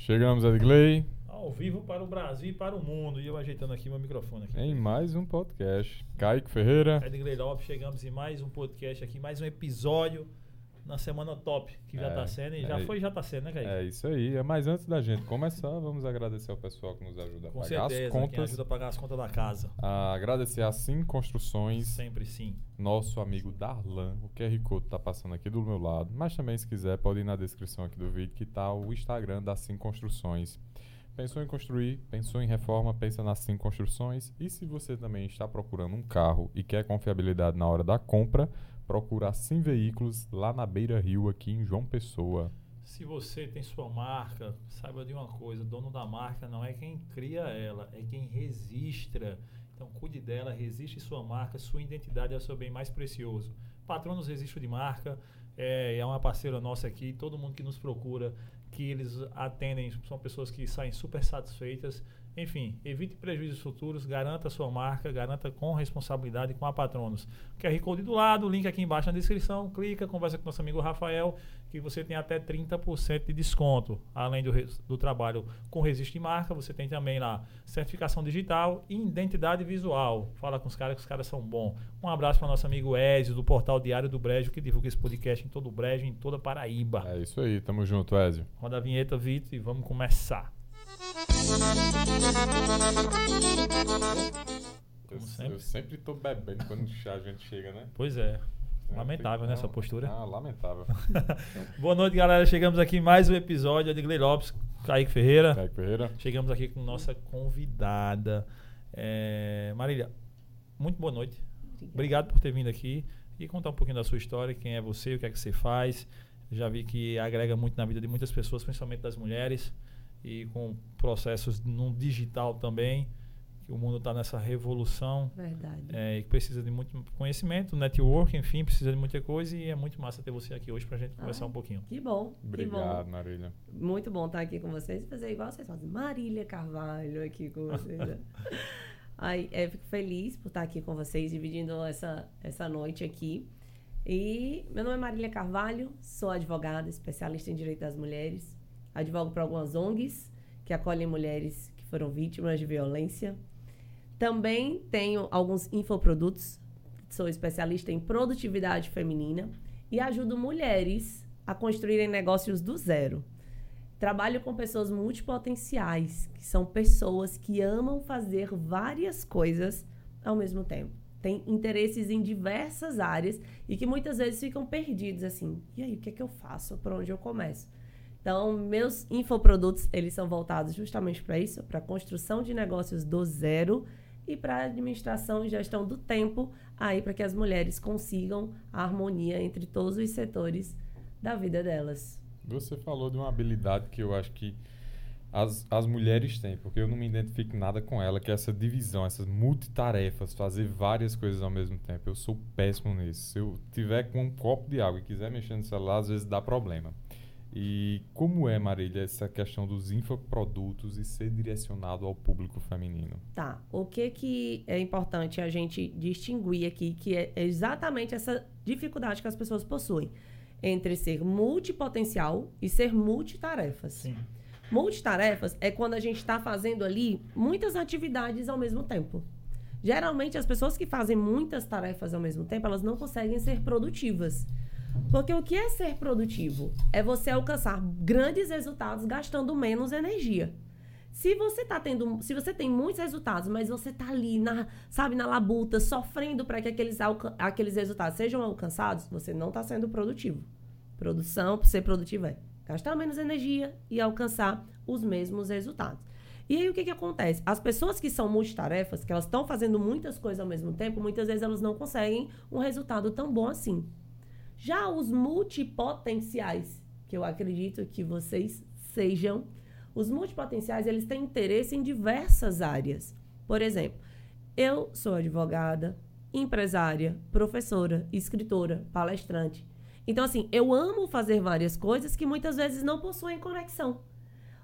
Chegamos, Edgley, Ao vivo para o Brasil e para o mundo. E eu ajeitando aqui meu microfone aqui. em mais um podcast. Kaique Ferreira. Edgley Lopes, chegamos em mais um podcast aqui, mais um episódio na semana top, que já É, tá sendo, e já é. foi já tá sendo, né, Kaique? É isso aí. Mas antes da gente começar, vamos agradecer ao pessoal que nos ajuda a Com pagar certeza, as quem contas. ajuda a pagar as contas da casa. A agradecer a Sim Construções, Sempre sim. nosso amigo Darlan. O QR Code tá passando aqui do meu lado. Mas também, se quiser, pode ir na descrição aqui do vídeo que tá o Instagram da Sim Construções. Pensou em construir, pensou em reforma, pensa na Sim Construções. E se você também está procurando um carro e quer confiabilidade na hora da compra, procura a Sim Veículos lá na Beira Rio, aqui em João Pessoa. Se você tem sua marca, saiba de uma coisa: dono da marca não é quem cria ela, é quem registra. Então, cuide dela, registre sua marca, sua identidade é o seu bem mais precioso. Patronos Registro de Marca é, é uma parceira nossa aqui. Todo mundo que nos procura, que eles atendem, são pessoas que saem super satisfeitas. Enfim, evite prejuízos futuros, garanta a sua marca, garanta com responsabilidade com a Patronos. QR Code do lado, link aqui embaixo na descrição. Clica, conversa com nosso amigo Rafael, que você tem até 30% de desconto. Além do, do trabalho com registro de marca, você tem também lá certificação digital e identidade visual. Fala com os caras que os caras são bons. Um abraço para nosso amigo Ezio, do portal Diário do Brejo, que divulga esse podcast em todo o Brejo, em toda a Paraíba. É isso aí, tamo junto, Ezio. Roda a vinheta, Vitor, e vamos começar. Eu, Como sempre. eu sempre tô bebendo quando a gente chega, né? Pois é. Lamentável, né, essa postura? Ah, lamentável. Boa noite, galera. Chegamos aqui em mais um episódio. Edgley Lopes, Kaique Ferreira. Kaique Ferreira. Chegamos aqui com nossa convidada. É, Marília, muito boa noite. Obrigado por ter vindo aqui e contar um pouquinho da sua história, quem é você, o que é que você faz. Já vi que agrega muito na vida de muitas pessoas, principalmente das mulheres, e com processos no digital também, que o mundo está nessa revolução Verdade. é, e que precisa de muito conhecimento, network, enfim, precisa de muita coisa e é muito massa ter você aqui hoje para a gente conversar Ah. um pouquinho. Que bom. Obrigado, Que Marília. bom. Muito bom estar aqui com vocês. Fazer igual vocês fazem. Marília Carvalho aqui com vocês. né? Ai, eu fico feliz por estar aqui com vocês, dividindo essa, essa noite aqui. E meu nome é Marília Carvalho, sou advogada, especialista em direito das mulheres. Advogo para algumas ONGs que acolhem mulheres que foram vítimas de violência. Também tenho alguns infoprodutos. Sou especialista em produtividade feminina e ajudo mulheres a construírem negócios do zero. Trabalho com pessoas multipotenciais, que são pessoas que amam fazer várias coisas ao mesmo tempo. Têm interesses em diversas áreas e que muitas vezes ficam perdidos assim. E aí, o que é que eu faço? Por onde eu começo? Então, meus infoprodutos, eles são voltados justamente para isso, para construção de negócios do zero e para administração e gestão do tempo, aí para que as mulheres consigam a harmonia entre todos os setores da vida delas. Você falou de uma habilidade que eu acho que as, as mulheres têm, porque eu não me identifico nada com ela, que é essa divisão, essas multitarefas, fazer várias coisas ao mesmo tempo. Eu sou péssimo nisso. Se eu tiver com um copo de água e quiser mexer no celular, às vezes dá problema. E como é, Marília, essa questão dos infoprodutos e ser direcionado ao público feminino? Tá. O que que é importante a gente distinguir aqui, que é exatamente essa dificuldade que as pessoas possuem entre ser multipotencial e ser multitarefas. Sim. Multitarefas é quando a gente está fazendo ali muitas atividades ao mesmo tempo. Geralmente, as pessoas que fazem muitas tarefas ao mesmo tempo, elas não conseguem ser produtivas. Porque o que é ser produtivo? É você alcançar grandes resultados gastando menos energia. Se você tá tendo, se você tem muitos resultados, mas você tá ali na, sabe, na labuta, sofrendo para que aqueles, aqueles resultados sejam alcançados, você não está sendo produtivo. Produção, para ser produtivo é gastar menos energia e alcançar os mesmos resultados. E aí o que, que acontece? As pessoas que são multitarefas, que elas estão fazendo muitas coisas ao mesmo tempo, muitas vezes elas não conseguem um resultado tão bom assim. Já os multipotenciais, que eu acredito que vocês sejam, os multipotenciais, eles têm interesse em diversas áreas. Por exemplo, eu sou advogada, empresária, professora, escritora, palestrante. Então, assim, eu amo fazer várias coisas que muitas vezes não possuem conexão.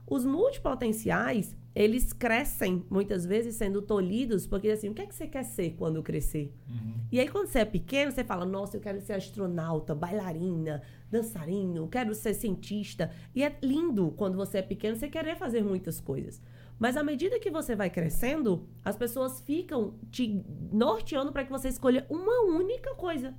Os multipotenciais, eles crescem muitas vezes sendo tolhidos, porque assim, o que é que você quer ser quando crescer? Uhum. E aí, quando você é pequeno, você fala: Nossa, eu quero ser astronauta, bailarina, dançarino, quero ser cientista. E é lindo quando você é pequeno você querer fazer muitas coisas. Mas à medida que você vai crescendo, as pessoas ficam te norteando para que você escolha uma única coisa.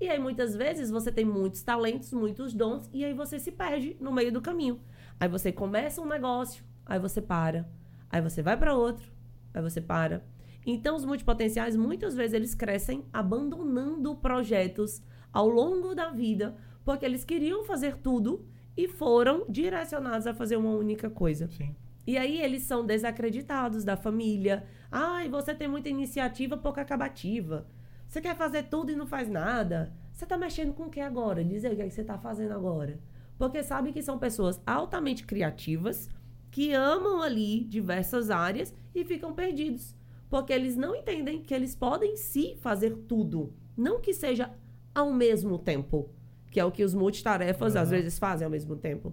E aí, muitas vezes, você tem muitos talentos, muitos dons, e aí você se perde no meio do caminho. Aí você começa um negócio, aí você para, aí você vai para outro, aí você para. Então, os multipotenciais, muitas vezes, eles crescem abandonando projetos ao longo da vida, porque eles queriam fazer tudo e foram direcionados a fazer uma única coisa. Sim. E aí eles são desacreditados da família. Ai, você tem muita iniciativa, pouca acabativa. Você quer fazer tudo e não faz nada. Você tá mexendo com o que agora? Diz aí o que, é que você tá fazendo agora. Porque sabe que são pessoas altamente criativas, que amam ali diversas áreas e ficam perdidos. Porque eles não entendem que eles podem sim fazer tudo. Não que seja ao mesmo tempo. Que é o que os multitarefas às vezes fazem ao mesmo tempo.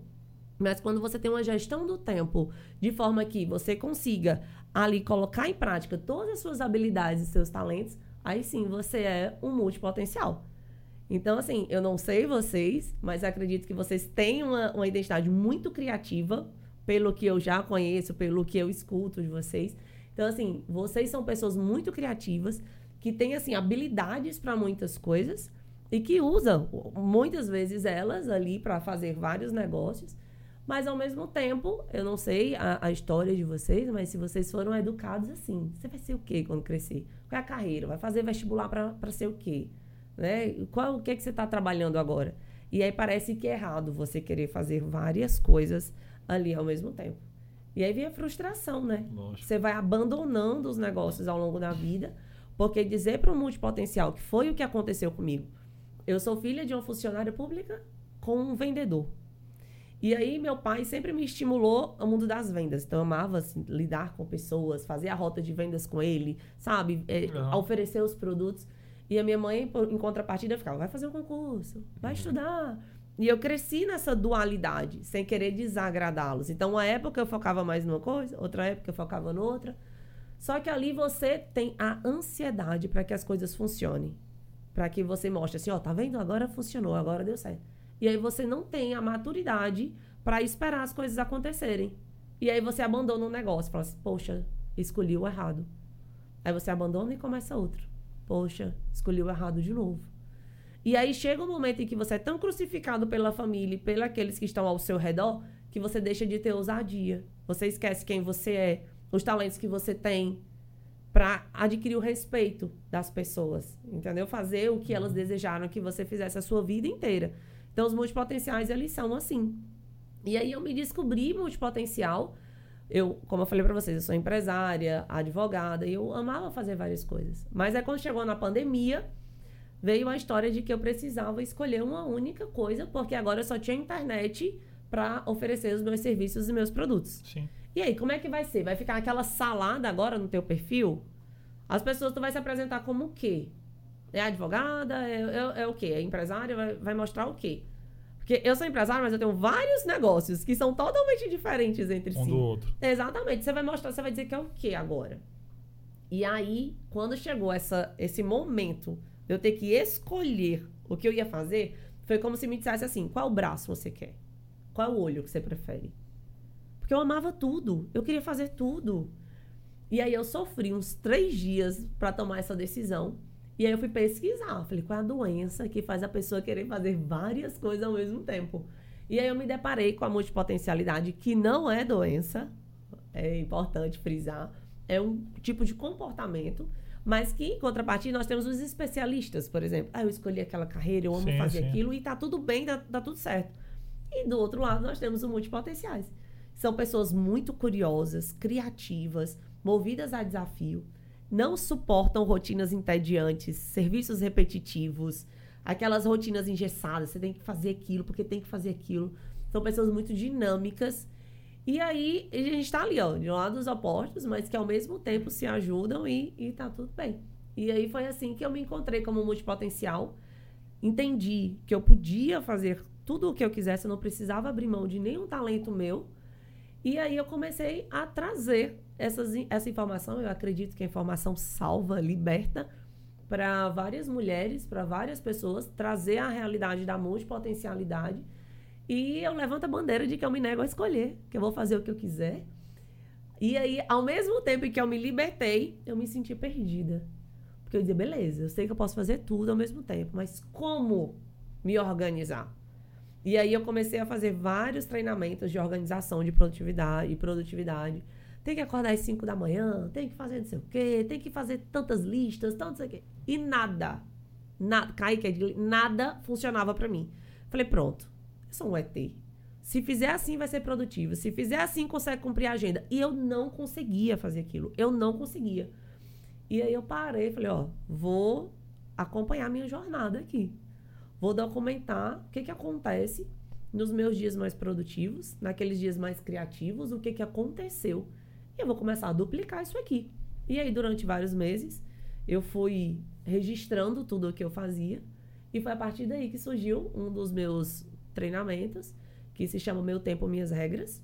Mas quando você tem uma gestão do tempo de forma que você consiga ali colocar em prática todas as suas habilidades e seus talentos, aí sim você é um multipotencial. Então, assim, eu não sei vocês, mas acredito que vocês têm uma, uma identidade muito criativa, pelo que eu já conheço, pelo que eu escuto de vocês. Então, assim, vocês são pessoas muito criativas, que têm, assim, habilidades para muitas coisas e que usam muitas vezes elas ali para fazer vários negócios. Mas ao mesmo tempo, eu não sei a, a história de vocês, mas se vocês foram educados assim, você vai ser o quê quando crescer? Qual é a carreira? Vai fazer vestibular para ser o quê? Né? Qual o que, é que você está trabalhando agora? E aí parece que é errado você querer fazer várias coisas ali ao mesmo tempo. E aí vem a frustração, né? Lógico. Você vai abandonando os negócios ao longo da vida, porque dizer para um multipotencial que foi o que aconteceu comigo. Eu sou filha de uma funcionária pública com um vendedor. E aí meu pai sempre me estimulou ao mundo das vendas. Então eu amava assim, lidar com pessoas, fazer a rota de vendas com ele, sabe? É. Oferecer os produtos. E a minha mãe, por- em contrapartida, ficava, vai fazer um concurso, vai estudar. E eu cresci nessa dualidade, sem querer desagradá-los. Então, uma época eu focava mais numa coisa, outra época eu focava noutra. Só que ali você tem a ansiedade para que as coisas funcionem. Para que você mostre assim, ó, tá vendo? Agora funcionou, agora deu certo. E aí você não tem a maturidade para esperar as coisas acontecerem. E aí você abandona um negócio, fala assim, poxa, escolhi o errado. Aí você abandona e começa outro. Poxa, escolhi o errado de novo. E aí chega um momento em que você é tão crucificado pela família e pelos que estão ao seu redor que você deixa de ter ousadia. Você esquece quem você é, os talentos que você tem para adquirir o respeito das pessoas, entendeu? Fazer o que elas desejaram que você fizesse a sua vida inteira. Então os multipotenciais eles são assim. E aí eu me descobri multipotencial. Eu, como eu falei para vocês, eu sou empresária, advogada, e eu amava fazer várias coisas. Mas aí quando chegou na pandemia, veio a história de que eu precisava escolher uma única coisa, porque agora eu só tinha internet para oferecer os meus serviços e meus produtos. Sim. E aí, como é que vai ser? Vai ficar aquela salada agora no teu perfil? As pessoas, tu vai se apresentar como o quê? É advogada? É, é, é o quê? É empresária? Vai, vai mostrar o quê? Porque eu sou empresária, mas eu tenho vários negócios que são totalmente diferentes entre Um si. do outro. Exatamente. Você vai mostrar, você vai dizer que é o quê agora? E aí, quando chegou essa, esse momento eu ter que escolher o que eu ia fazer, foi como se me dissesse assim: qual braço você quer? Qual olho que você prefere? Porque eu amava tudo. Eu queria fazer tudo. E aí eu sofri uns três dias para tomar essa decisão. E aí eu fui pesquisar. Falei, qual é a doença que faz a pessoa querer fazer várias coisas ao mesmo tempo? E aí eu me deparei com a multipotencialidade, que não é doença, é importante frisar, é um tipo de comportamento, mas que, em contrapartida, nós temos os especialistas, por exemplo. Ah, eu escolhi aquela carreira, eu amo Sim, fazer sim. aquilo e tá tudo bem, tá, tudo certo. E do outro lado, nós temos os multipotenciais. São pessoas muito curiosas, criativas, movidas a desafio, não suportam rotinas entediantes, serviços repetitivos, aquelas rotinas engessadas, você tem que fazer aquilo porque tem que fazer aquilo. São pessoas muito dinâmicas. E aí, a gente tá ali, ó, de lados opostos, mas que ao mesmo tempo se ajudam e, e tá tudo bem. E aí foi assim que eu me encontrei como multipotencial. Entendi que eu podia fazer tudo o que eu quisesse, eu não precisava abrir mão de nenhum talento meu. E aí eu comecei a trazer essas, essa informação. Eu acredito que a informação salva, liberta para várias mulheres, para várias pessoas, trazer a realidade da multipotencialidade. E eu levanto a bandeira de que eu me nego a escolher, que eu vou fazer o que eu quiser. E aí, ao mesmo tempo que eu me libertei, eu me senti perdida. Porque eu dizia, beleza, eu sei que eu posso fazer tudo ao mesmo tempo, mas como me organizar? E aí eu comecei a fazer vários treinamentos de organização de produtividade e produtividade. Tem que acordar às 5 da manhã, tem que fazer não sei o quê, tem que fazer tantas listas, tanto sei o quê. E nada, nada, Kaique, nada funcionava para mim. Falei, pronto, eu sou um ET. Se fizer assim, vai ser produtivo. Se fizer assim, consegue cumprir a agenda. E eu não conseguia fazer aquilo. Eu não conseguia. E aí eu parei, falei, ó, vou acompanhar minha jornada aqui. Vou documentar o que, que acontece nos meus dias mais produtivos, naqueles dias mais criativos, o que, que aconteceu. E eu vou começar a duplicar isso aqui. E aí, durante vários meses, eu fui registrando tudo o que eu fazia. E foi a partir daí que surgiu um dos meus treinamentos, que se chama Meu Tempo, Minhas Regras,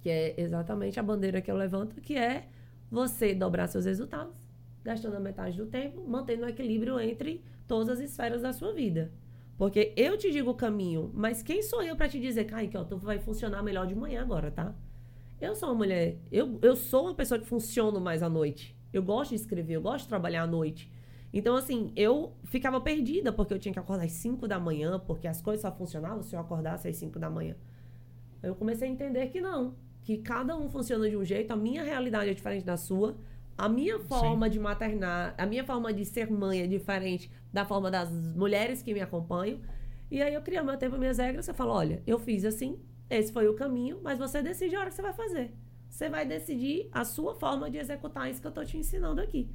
que é exatamente a bandeira que eu levanto, que é você dobrar seus resultados, gastando a metade do tempo, mantendo o equilíbrio entre todas as esferas da sua vida. Porque eu te digo o caminho, mas quem sou eu para te dizer, Kaique, ó, tu vai funcionar melhor de manhã agora, tá? Eu sou uma mulher, eu, eu sou uma pessoa que funciona mais à noite. Eu gosto de escrever, eu gosto de trabalhar à noite. Então, assim, eu ficava perdida porque eu tinha que acordar às 5 da manhã, porque as coisas só funcionavam se eu acordasse às 5 da manhã. Eu comecei a entender que não, que cada um funciona de um jeito, a minha realidade é diferente da sua, a minha forma Sim. de maternar, a minha forma de ser mãe é diferente da forma das mulheres que me acompanham. E aí eu criei meu tempo, minhas regras, eu falo, olha, eu fiz assim, esse foi o caminho, mas você decide a hora que você vai fazer. Você vai decidir a sua forma de executar isso que eu estou te ensinando aqui.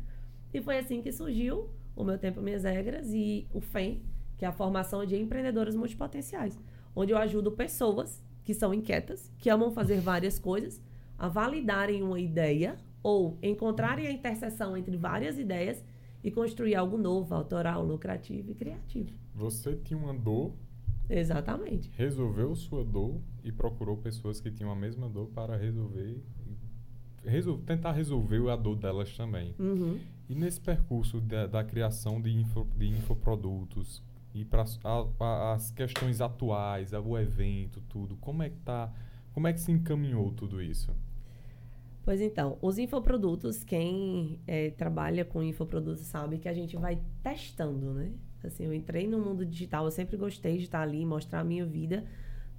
E foi assim que surgiu o meu tempo, minhas regras e o FEM, que é a formação de empreendedoras multipotenciais, onde eu ajudo pessoas que são inquietas, que amam fazer várias coisas, a validarem uma ideia ou encontrarem a interseção entre várias ideias e construir algo novo, autoral, lucrativo e criativo. Você tinha uma dor. Exatamente. Resolveu sua dor e procurou pessoas que tinham a mesma dor para resolver resol tentar resolver a dor delas também. Uhum. E nesse percurso da, da criação de, info, de infoprodutos e para as questões atuais, o evento, tudo, como é que tá, como é que se encaminhou tudo isso? Pois então, os infoprodutos, quem é, trabalha com infoprodutos sabe que a gente vai testando, né? Assim, eu entrei no mundo digital, eu sempre gostei de estar ali, mostrar a minha vida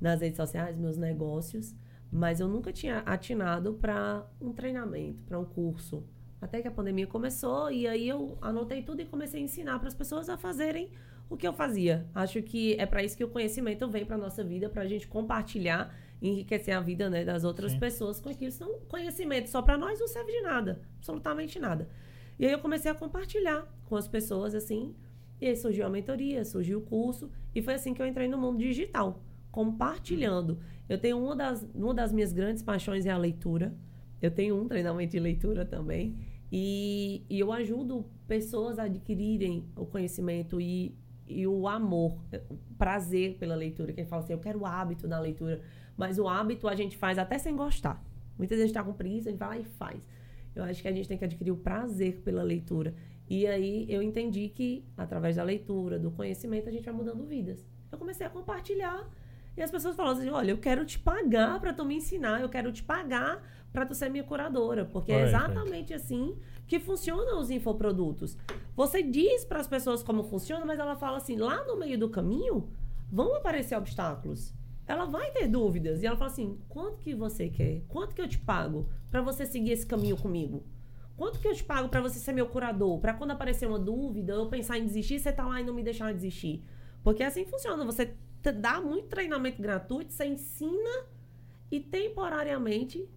nas redes sociais, meus negócios. Mas eu nunca tinha atinado para um treinamento, para um curso. Até que a pandemia começou e aí eu anotei tudo e comecei a ensinar para as pessoas a fazerem o que eu fazia. Acho que é para isso que o conhecimento vem para nossa vida, para a gente compartilhar enriquecer a vida né, das outras Sim. pessoas com aquilo. Senão, conhecimento só para nós não serve de nada, absolutamente nada. E aí eu comecei a compartilhar com as pessoas assim. E aí surgiu a mentoria, surgiu o curso e foi assim que eu entrei no mundo digital, compartilhando. Eu tenho uma das, uma das minhas grandes paixões é a leitura. Eu tenho um treinamento de leitura também. E, e eu ajudo pessoas a adquirirem o conhecimento e, e o amor, o prazer pela leitura. Quem fala assim, eu quero o hábito da leitura. Mas o hábito a gente faz até sem gostar. Muitas vezes está com preguiça, a gente vai lá e faz. Eu acho que a gente tem que adquirir o prazer pela leitura. E aí eu entendi que, através da leitura, do conhecimento, a gente vai mudando vidas. Eu comecei a compartilhar e as pessoas falam assim: olha, eu quero te pagar para tu me ensinar, eu quero te pagar para tu ser minha curadora. Porque é exatamente assim que funcionam os infoprodutos. Você diz para as pessoas como funciona, mas ela fala assim: lá no meio do caminho vão aparecer obstáculos. Ela vai ter dúvidas. E ela fala assim: quanto que você quer? Quanto que eu te pago para você seguir esse caminho comigo? Quanto que eu te pago para você ser meu curador? Para quando aparecer uma dúvida, eu pensar em desistir, você tá lá e não me deixar desistir. Porque é assim funciona. Você dá muito treinamento gratuito, você ensina e temporariamente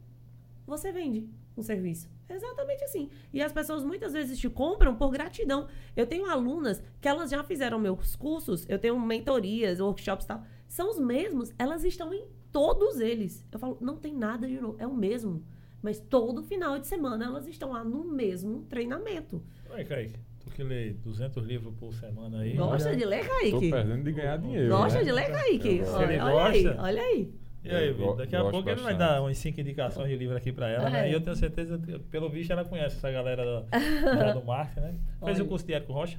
você vende um serviço. Exatamente assim. E as pessoas muitas vezes te compram por gratidão. Eu tenho alunas que elas já fizeram meus cursos, eu tenho mentorias, workshops e tal. São os mesmos, elas estão em todos eles. Eu falo, não tem nada de novo, é o mesmo. Mas todo final de semana elas estão lá no mesmo treinamento. Oi, Kaique. Que lê 200 livros por semana aí. Gosta olha, de ler, Kaique? Tô perdendo de ganhar dinheiro. Gosta né? de ler, Kaique? Se ele olha gosta, aí, olha aí. E aí, Eu Vitor? Daqui a pouco ele vai bastante. dar umas 5 indicações de livro aqui pra ela, né? É. E eu tenho certeza, que, pelo visto, ela conhece essa galera do, do marketing, né? Fez Olha. o curso de Érico Rocha?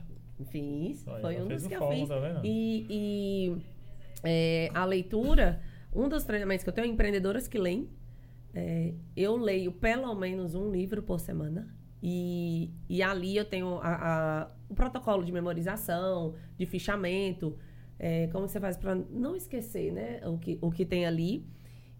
Fiz, Olha, foi um dos que eu fiz. tá vendo? E, e, é, a leitura, um dos treinamentos que eu tenho é empreendedoras que leem. É, eu leio pelo menos um livro por semana. E, e ali eu tenho a- a- o protocolo de memorização, de fichamento, é, como você faz para não esquecer né, o, que, o que tem ali.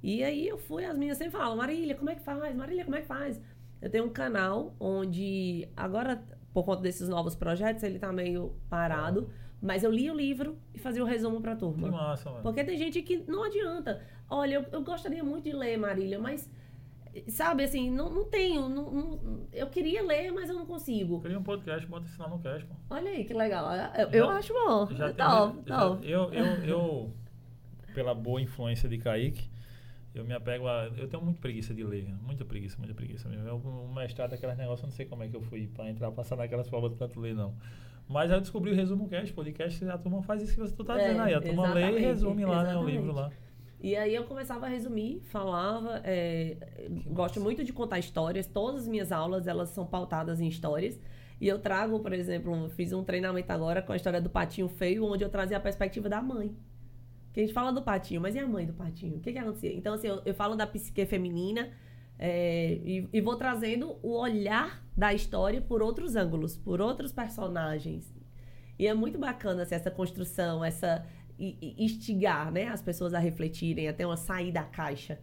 E aí eu fui, as meninas sempre falam, Marília, como é que faz? Marília, como é que faz? Eu tenho um canal onde, agora, por conta desses novos projetos, ele tá meio parado, mas eu li o livro e fazia o resumo pra Que turma. massa, mano. Porque tem gente que não adianta. Olha, eu, eu gostaria muito de ler, Marília, mas, sabe, assim, não, não tenho. não- não- eu queria ler, mas eu não consigo. Cria um podcast, bota isso lá no cast, pô. Olha aí, que legal. Eu, eu Já- acho bom. Já tem- Top, já- eu, eu, eu, pela boa influência de Kaique, eu me apego a. Eu tenho muito preguiça de ler, muita preguiça, muita preguiça mesmo. Eu, o mestrado, aqueles negócios, eu não sei como é que eu fui pra entrar, passar naquelas provas de tanto ler, não. Mas aí eu descobri o resumo cast, podcast, a turma faz isso que você tu tá É, dizendo aí. A turma lê e exatamente, resume lá, né, o exatamente. livro lá. E aí eu começava a resumir, falava, é, gosto muito de contar histórias, todas as minhas aulas elas são pautadas em histórias. E eu trago, por exemplo, fiz um treinamento agora com a história do patinho feio, onde eu trazia a perspectiva da mãe. Que a gente fala do patinho, mas e a mãe do patinho? O que que acontecia? Então, assim, eu, eu falo da psique feminina é, e, e vou trazendo o olhar da história por outros ângulos, por outros personagens. E é muito bacana assim, essa construção, essa instigar né, as pessoas a refletirem, a ter uma saída da caixa.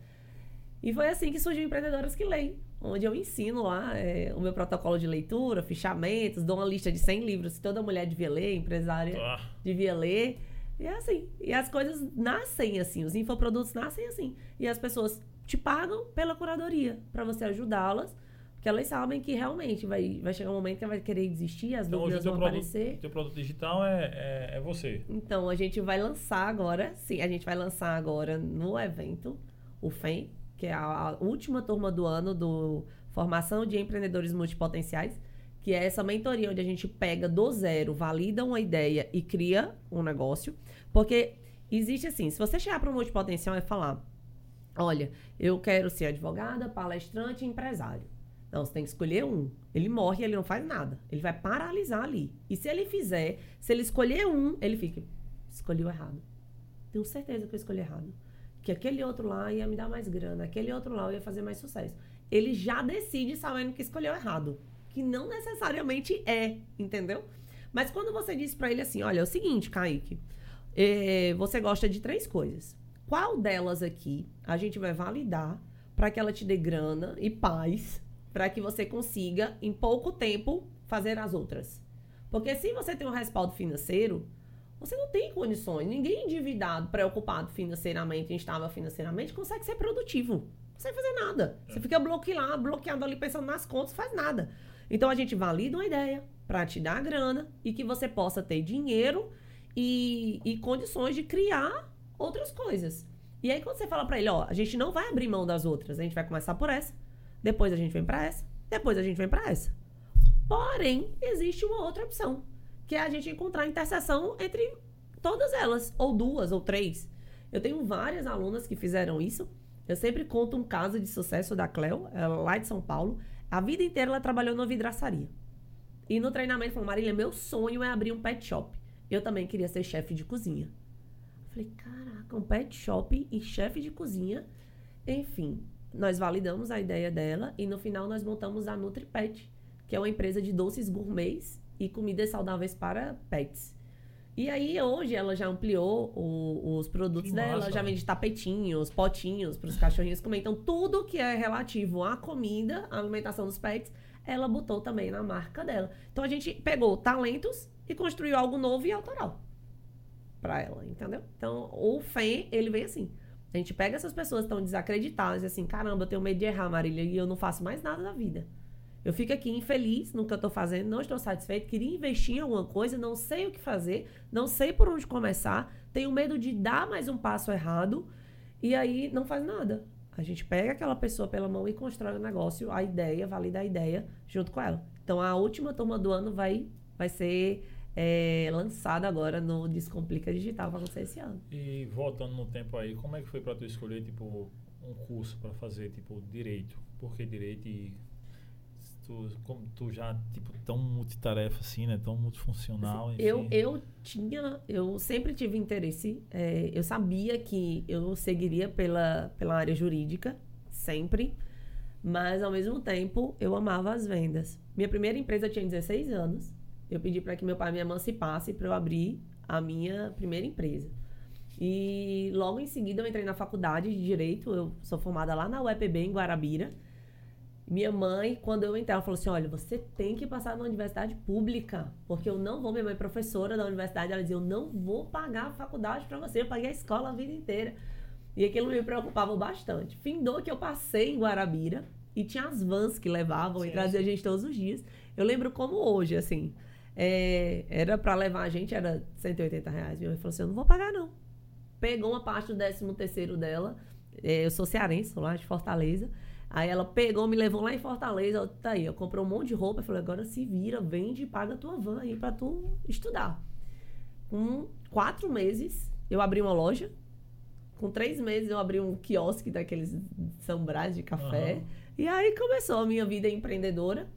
E foi assim que surgiu Empreendedoras que Leem, onde eu ensino lá é, o meu protocolo de leitura, fichamentos, dou uma lista de 100 livros que toda mulher devia ler, empresária Ah, devia ler. E é assim. E as coisas nascem assim, os infoprodutos nascem assim. E as pessoas te pagam pela curadoria, para você ajudá-las, porque elas sabem que realmente vai, vai chegar um momento que vai querer desistir, as então o dúvidas vão produto, aparecer. teu produto digital é, é, é você. Então, a gente vai lançar agora, sim, a gente vai lançar agora no evento, o FEM, que é a, a última turma do ano do Formação de Empreendedores Multipotenciais, que é essa mentoria onde a gente pega do zero, valida uma ideia e cria um negócio. Porque existe assim, se você chegar para um multipotencial e falar, olha, eu quero ser advogada, palestrante e empresário. Não, você tem que escolher um. Ele morre ele não faz nada. Ele vai paralisar ali. E se ele fizer, se ele escolher um, ele fica, escolheu errado. Tenho certeza que eu escolhi errado. Que aquele outro lá ia me dar mais grana, aquele outro lá ia fazer mais sucesso. Ele já decide sabendo que escolheu errado. Que não necessariamente é, entendeu? Mas quando você diz pra ele assim, olha, é o seguinte, Kaique, eh, você gosta de três coisas. Qual delas aqui a gente vai validar para que ela te dê grana e paz, para que você consiga, em pouco tempo, fazer as outras? Porque se você tem um respaldo financeiro, você não tem condições. Ninguém endividado, preocupado financeiramente, instável financeiramente, consegue ser produtivo. Não consegue fazer nada. Você fica bloqueado, bloqueado ali pensando nas contas, faz nada. Então a gente valida uma ideia para te dar grana e que você possa ter dinheiro e, e condições de criar outras coisas. E aí quando você fala para ele, ó, a gente não vai abrir mão das outras, a gente vai começar por essa, depois a gente vem para essa, depois a gente vem para essa. Porém, existe uma outra opção, que é a gente encontrar interseção entre todas elas, ou duas, ou três. Eu tenho várias alunas que fizeram isso. Eu sempre conto um caso de sucesso da Cleo, ela lá de São Paulo. A vida inteira ela trabalhou numa vidraçaria. E no treinamento falou, Marília, meu sonho é abrir um pet shop. Eu também queria ser chefe de cozinha. Falei, caraca, um pet shop e chefe de cozinha. Enfim, nós validamos a ideia dela e no final nós montamos a NutriPet, que é uma empresa de doces gourmets e comidas saudáveis para pets. E aí, hoje, ela já ampliou o- os produtos Que dela, massa, já né? vende tapetinhos, potinhos para os cachorrinhos comer. Então, tudo que é relativo à comida, à alimentação dos pets, ela botou também na marca dela. Então, a gente pegou talentos e construiu algo novo e autoral para ela, entendeu? Então, o FEM, ele vem assim. A gente pega essas pessoas que estão desacreditadas e assim, caramba, eu tenho medo de errar, Marília, e eu não faço mais nada da vida. Eu fico aqui infeliz no que eu tô fazendo, não estou satisfeito, queria investir em alguma coisa, não sei o que fazer, não sei por onde começar, tenho medo de dar mais um passo errado e aí não faz nada. A gente pega aquela pessoa pela mão e constrói o negócio, a ideia, valida a ideia junto com ela. Então a última turma do ano vai, vai ser é, lançado agora no Descomplica Digital para acontecer esse ano. E voltando no tempo aí, como é que foi para tu escolher tipo um curso para fazer tipo direito? Por que direito e tu, como tu já tipo tão multitarefa assim, né? Tão multifuncional, enfim. Eu, eu tinha, eu sempre tive interesse. é, eu sabia que eu seguiria pela, pela área jurídica, sempre. Mas ao mesmo tempo, eu amava as vendas. Minha primeira empresa tinha 16 anos. Eu pedi para que meu pai me emancipasse para eu abrir a minha primeira empresa. E logo em seguida eu entrei na faculdade de direito. Eu sou formada lá na UEPB em Guarabira. Minha mãe, quando eu entrei, ela falou assim: Olha, você tem que passar na universidade pública, porque eu não vou. Minha mãe é professora da universidade, ela dizia: Eu não vou pagar a faculdade para você, eu paguei a escola a vida inteira. E aquilo me preocupava bastante. Findou que eu passei em Guarabira e tinha as vans que levavam e Sim, traziam a gente todos os dias. Eu lembro como hoje, assim. É, era para levar a gente, era 180 reais. Minha mãe falou assim: Eu não vou pagar, não. Pegou uma parte do 13 terceiro dela. é, eu sou cearense, sou lá de Fortaleza. Aí ela pegou, me levou lá em Fortaleza, ó, tá aí, eu comprei um monte de roupa, falei, agora se vira, vende e paga a tua van aí pra tu estudar. Com quatro meses, eu abri uma loja. Com três meses, eu abri um quiosque daqueles sambrais de café. Aham. E aí começou a minha vida empreendedora.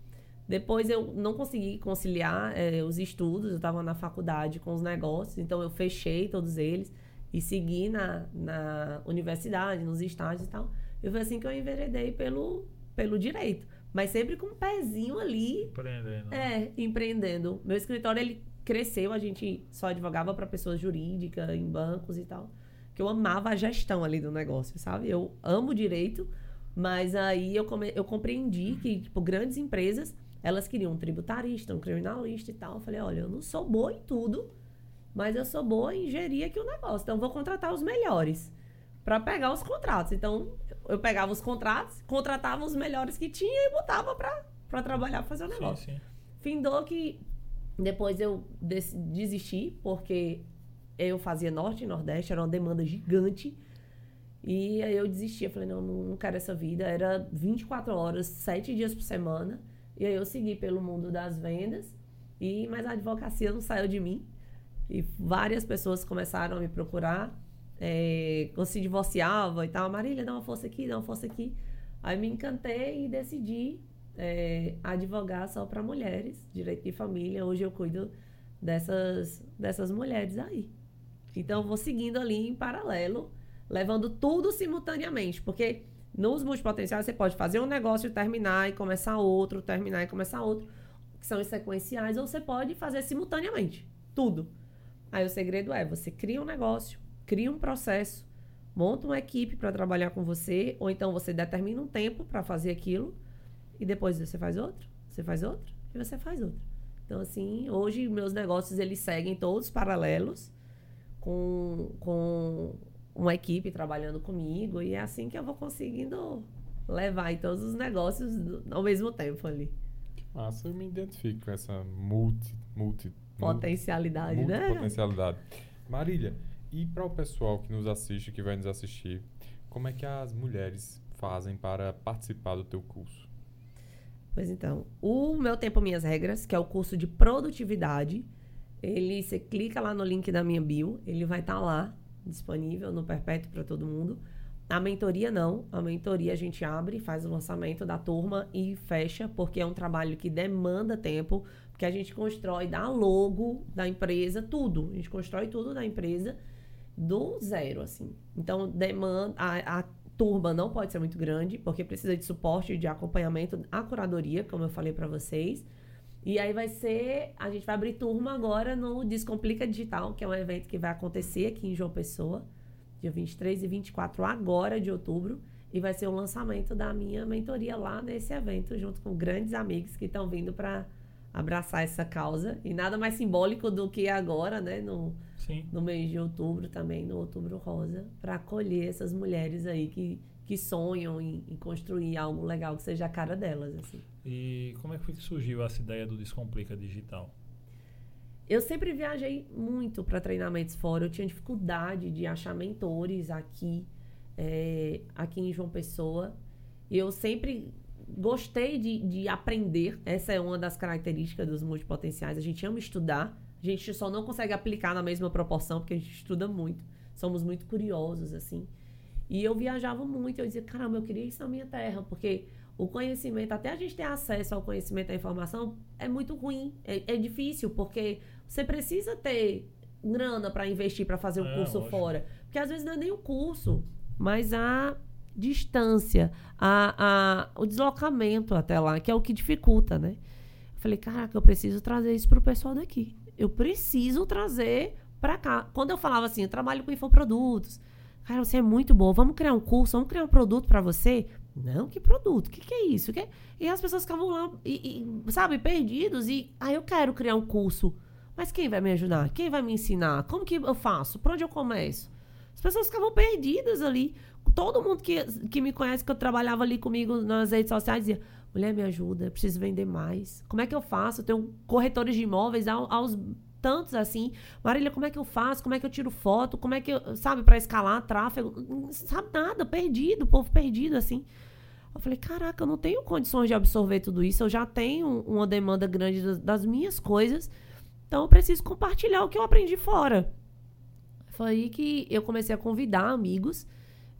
Depois eu não consegui conciliar eh, os estudos, eu estava na faculdade com os negócios, então eu fechei todos eles e segui na, na universidade, nos estágios e tal. E foi assim que eu enveredei pelo, pelo direito. Mas sempre com um pezinho ali, Empreendendo. é, empreendendo. Meu escritório, ele cresceu, a gente só advogava para pessoas jurídicas, em bancos e tal. Que eu amava a gestão ali do negócio, sabe? Eu amo direito, mas aí eu, come, eu compreendi que, tipo, grandes empresas, elas queriam um tributarista, um criminalista e tal. Eu falei, olha, eu não sou boa em tudo, mas eu sou boa em gerir aqui o negócio. Então, vou contratar os melhores para pegar os contratos. Então, eu pegava os contratos, contratava os melhores que tinha e botava para trabalhar, fazer o sim, negócio. sim. Findou que depois eu des- desisti, porque eu fazia norte e nordeste, era uma demanda gigante. E aí eu desisti, eu falei, não, não não quero essa vida. Era 24 horas, 7 dias por semana. E aí eu segui pelo mundo das vendas. E, mas a advocacia não saiu de mim. E várias pessoas começaram a me procurar. É, quando se divorciava e tal, Marília, dá uma força aqui, dá uma força aqui. Aí me encantei e decidi é, advogar só para mulheres, direito de família. Hoje eu cuido dessas, dessas mulheres aí. Então eu vou seguindo ali em paralelo, levando tudo simultaneamente, porque nos multipotenciais você pode fazer um negócio, terminar e começar outro, terminar e começar outro, que são sequenciais, ou você pode fazer simultaneamente, tudo. Aí o segredo é, você cria um negócio, cria um processo, monta uma equipe para trabalhar com você, ou então você determina um tempo para fazer aquilo, e depois você faz outro, você faz outro, e você faz outro. Então, assim, hoje meus negócios, eles seguem todos paralelos, com, com uma equipe trabalhando comigo, e é assim que eu vou conseguindo levar aí todos os negócios ao mesmo tempo ali. Massa, eu me identifico com essa multi, multi, Potencialidade, né? potencialidade. Marília, e para o pessoal que nos assiste, que vai nos assistir, como é que as mulheres fazem para participar do teu curso? Pois então, o Meu Tempo Minhas Regras, que é o curso de produtividade, ele, você clica lá no link da minha bio, ele vai estar lá, disponível no Perpétuo para todo mundo. A mentoria não, a mentoria a gente abre, faz o lançamento da turma e fecha, porque é um trabalho que demanda tempo, porque a gente constrói da logo da empresa, tudo. A gente constrói tudo da empresa do zero, assim. Então, demanda, a, a turma não pode ser muito grande, porque precisa de suporte, de acompanhamento, a curadoria, como eu falei para vocês. E aí vai ser, a gente vai abrir turma agora no Descomplica Digital, que é um evento que vai acontecer aqui em João Pessoa, dia 23 e 24 agora de outubro, e vai ser o lançamento da minha mentoria lá nesse evento, junto com grandes amigos que estão vindo para abraçar essa causa. E nada mais simbólico do que agora, né, no, Sim. no mês de outubro também, no Outubro Rosa, para acolher essas mulheres aí que, que sonham em, em construir algo legal que seja a cara delas, assim. E como é que foi que surgiu essa ideia do Descomplica Digital? Eu sempre viajei muito para treinamentos fora. Eu tinha dificuldade de achar mentores aqui, é, aqui em João Pessoa. Eu sempre gostei de, de aprender. Essa é uma das características dos multipotenciais. A gente ama estudar, A gente só não consegue aplicar na mesma proporção porque a gente estuda muito. Somos muito curiosos, assim. E eu viajava muito. Eu dizia, caramba, eu queria isso na minha terra, porque o conhecimento, até a gente ter acesso ao conhecimento e à informação, é muito ruim. É, é difícil, porque você precisa ter grana para investir para fazer o É, curso lógico. fora. Porque às vezes não é nem o curso, mas a distância, a, a, o deslocamento até lá, que é o que dificulta, né? Eu falei, caraca, eu preciso trazer isso pro pessoal daqui. Eu preciso trazer para cá. Quando eu falava assim, eu trabalho com infoprodutos. Cara, você é muito bom. Vamos criar um curso, vamos criar um produto para você. Não, que produto? O que, que é isso? Que é- E as pessoas ficavam lá, e, e, sabe, perdidos. E, ah, eu quero criar um curso. Mas quem vai me ajudar? Quem vai me ensinar? Como que eu faço? Por onde eu começo? As pessoas ficavam perdidas ali. Todo mundo que, que me conhece, que eu trabalhava ali comigo nas redes sociais, dizia: mulher, me ajuda, preciso vender mais. Como é que eu faço? Eu tenho corretores de imóveis ao- aos tantos assim. Marília, como é que eu faço? Como é que eu tiro foto? Como é que eu, sabe, para escalar tráfego? Não sabe nada, perdido, povo perdido assim. Eu falei, caraca, eu não tenho condições de absorver tudo isso. Eu já tenho uma demanda grande das, das minhas coisas. Então eu preciso compartilhar o que eu aprendi fora. Foi aí que eu comecei a convidar amigos,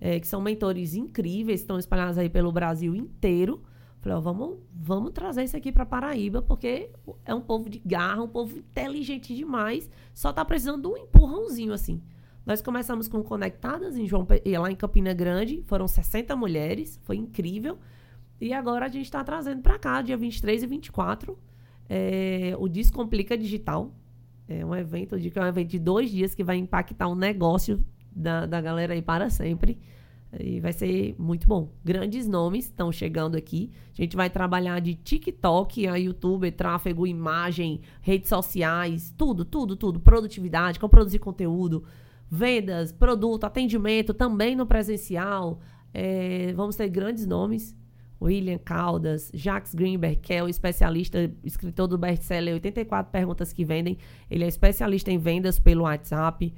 eh, que são mentores incríveis, estão espalhados aí pelo Brasil inteiro. Falei, ó, vamos, vamos trazer isso aqui para Paraíba, porque é um povo de garra, um povo inteligente demais, só tá precisando de um empurrãozinho assim. Nós começamos com Conectadas em João, lá em Campina Grande, foram 60 mulheres, foi incrível. E agora a gente está trazendo para cá, dia 23 e 24, é, o Descomplica Digital. É um evento, digo que é um evento de dois dias que vai impactar o negócio da, da galera aí para sempre. E vai ser muito bom. Grandes nomes estão chegando aqui. A gente vai trabalhar de TikTok a YouTube, tráfego, imagem, redes sociais, tudo, tudo, tudo. Produtividade, como produzir conteúdo, vendas, produto, atendimento, também no presencial. É, vamos ter grandes nomes. William Caldas, Jacques Greenberg, que é o especialista, escritor do best-seller 84 Perguntas que Vendem. Ele é especialista em vendas pelo WhatsApp.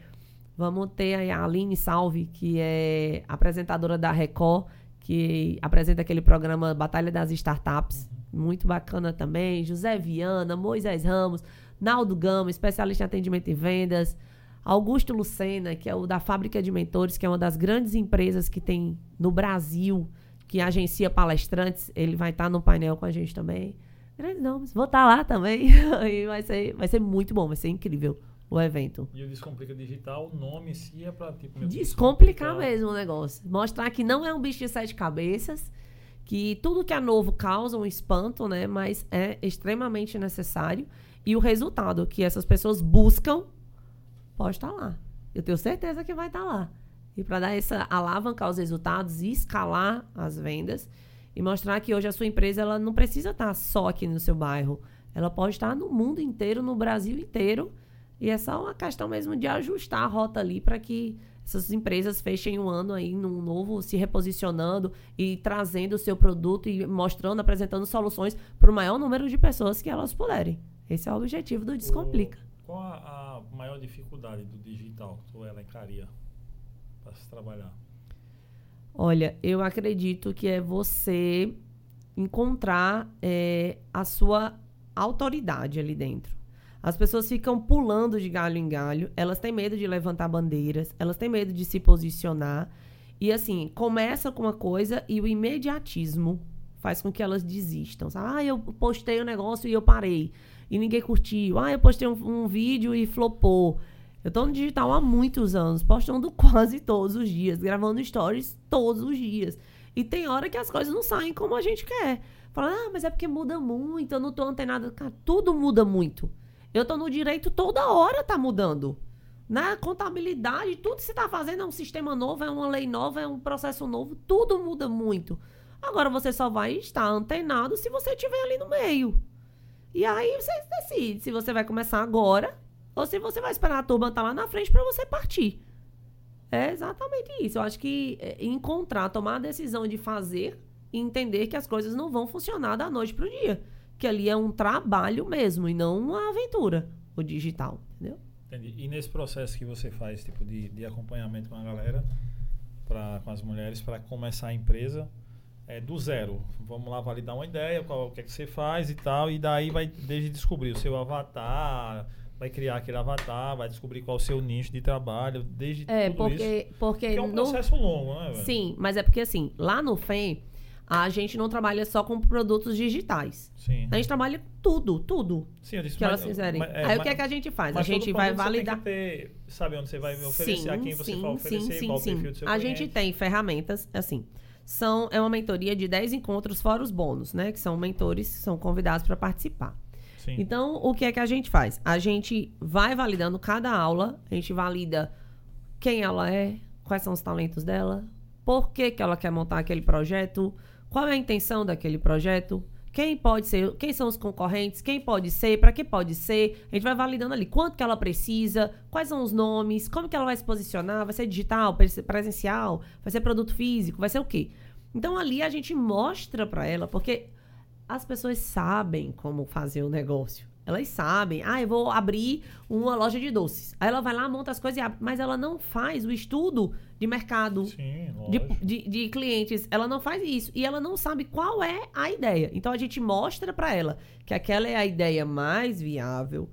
Vamos ter a Aline Salve, que é apresentadora da Record, que apresenta aquele programa Batalha das Startups. Muito bacana também. José Viana, Moisés Ramos, Naldo Gama, especialista em atendimento e vendas. Augusto Lucena, que é o da Fábrica de Mentores, que é uma das grandes empresas que tem no Brasil, que agencia palestrantes. Ele vai estar no painel com a gente também. Grandes nomes. Vou estar lá também. E vai ser, vai ser muito bom, vai ser incrível o evento. E o Descomplica Digital, o nome em si é pra tipo. descomplicar. mesmo o negócio. Mostrar que não é um bicho de sete cabeças, que tudo que é novo causa um espanto, né? Mas é extremamente necessário. E o resultado que essas pessoas buscam pode estar lá. Eu tenho certeza que vai estar lá. E para dar essa alavancar os resultados e escalar as vendas e mostrar que hoje a sua empresa ela não precisa estar só aqui no seu bairro. Ela pode estar no mundo inteiro, no Brasil inteiro. E é só uma questão mesmo de ajustar a rota ali para que essas empresas fechem um ano aí num novo, se reposicionando e trazendo o seu produto e mostrando, apresentando soluções para o maior número de pessoas que elas puderem. Esse é o objetivo do Descomplica. Qual a, a maior dificuldade do digital que tu elencaria para se trabalhar? Olha, eu acredito que é você encontrar é, a sua autoridade ali dentro. As pessoas ficam pulando de galho em galho, elas têm medo de levantar bandeiras, elas têm medo de se posicionar. E assim, começa com uma coisa e o imediatismo faz com que elas desistam. Ah, eu postei o um negócio e eu parei. E ninguém curtiu. Ah, eu postei um, um vídeo e flopou. Eu tô no digital há muitos anos, postando quase todos os dias, gravando stories todos os dias. E tem hora que as coisas não saem como a gente quer. Fala, ah, mas é porque muda muito, eu não tô antenada. Cara, tudo muda muito. Eu tô no direito toda hora tá mudando. Na contabilidade, tudo que você tá fazendo é um sistema novo, é uma lei nova, é um processo novo, tudo muda muito. Agora você só vai estar antenado se você estiver ali no meio. E aí você decide se você vai começar agora ou se você vai esperar a turma estar lá na frente para você partir. É exatamente isso. Eu acho que é, encontrar, tomar a decisão de fazer e entender que as coisas não vão funcionar da noite pro dia. Que ali é um trabalho mesmo e não uma aventura, o digital, entendeu? Entendi. E nesse processo que você faz, tipo, de, de acompanhamento com a galera, pra, com as mulheres, para começar a empresa, é do zero. Vamos lá validar uma ideia, qual o que é que você faz e tal, e daí vai desde descobrir o seu avatar, vai criar aquele avatar, vai descobrir qual é o seu nicho de trabalho, desde É, tudo porque, isso. porque Que é um no- processo longo, né, velho? Sim, mas é porque assim, lá no FEM, a gente não trabalha só com produtos digitais. Sim. A gente trabalha tudo, tudo Sim, eu disse, que mas- elas fizerem. mas- é, Aí o mas- que é que a gente faz? A gente vai produto você tem validar. que ter, sabe onde você vai oferecer, a quem você vai oferecer, qual o perfil do seu A cliente. gente tem ferramentas, assim, são, é uma mentoria de 10 encontros fora os bônus, né? Que são mentores que são convidados para participar. Sim. Então, o que é que a gente faz? A gente vai validando cada aula, a gente valida quem ela é, quais são os talentos dela, por que, que ela quer montar aquele projeto, qual é a intenção daquele projeto, quem pode ser, quem são os concorrentes, quem pode ser, para que pode ser. A gente vai validando ali quanto que ela precisa, quais são os nomes, como que ela vai se posicionar, vai ser digital, prese- presencial, vai ser produto físico, vai ser o quê? Então ali a gente mostra para ela, porque as pessoas sabem como fazer o negócio. Elas sabem. Ah, eu vou abrir uma loja de doces. Aí ela vai lá, monta as coisas e abre. Mas ela não faz o estudo de mercado, Sim, de, de, de clientes. Ela não faz isso. E ela não sabe qual é a ideia. Então a gente mostra pra ela que aquela é a ideia mais viável.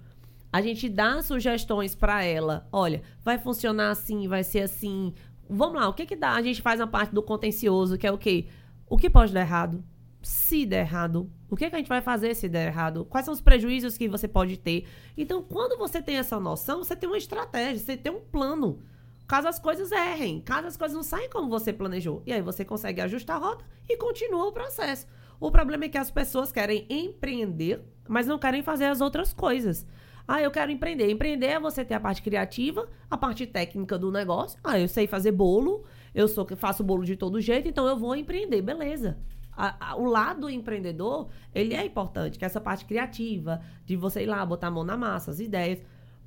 A gente dá sugestões pra ela. Olha, vai funcionar assim, vai ser assim. Vamos lá, o que que dá? A gente faz a parte do contencioso, que é o quê? O que pode dar errado? Se der errado, o que, que a gente vai fazer se der errado? Quais são os prejuízos que você pode ter? Então, quando você tem essa noção, você tem uma estratégia, você tem um plano. Caso as coisas errem, caso as coisas não saem como você planejou. E aí você consegue ajustar a rota e continua o processo. O problema é que as pessoas querem empreender, mas não querem fazer as outras coisas. Ah, eu quero empreender. Empreender é você ter a parte criativa, a parte técnica do negócio. Ah, eu sei fazer bolo, eu sou faço bolo de todo jeito, então eu vou empreender, beleza. A- a- o lado empreendedor, ele é importante, que é essa parte criativa, de você ir lá, botar a mão na massa, as ideias.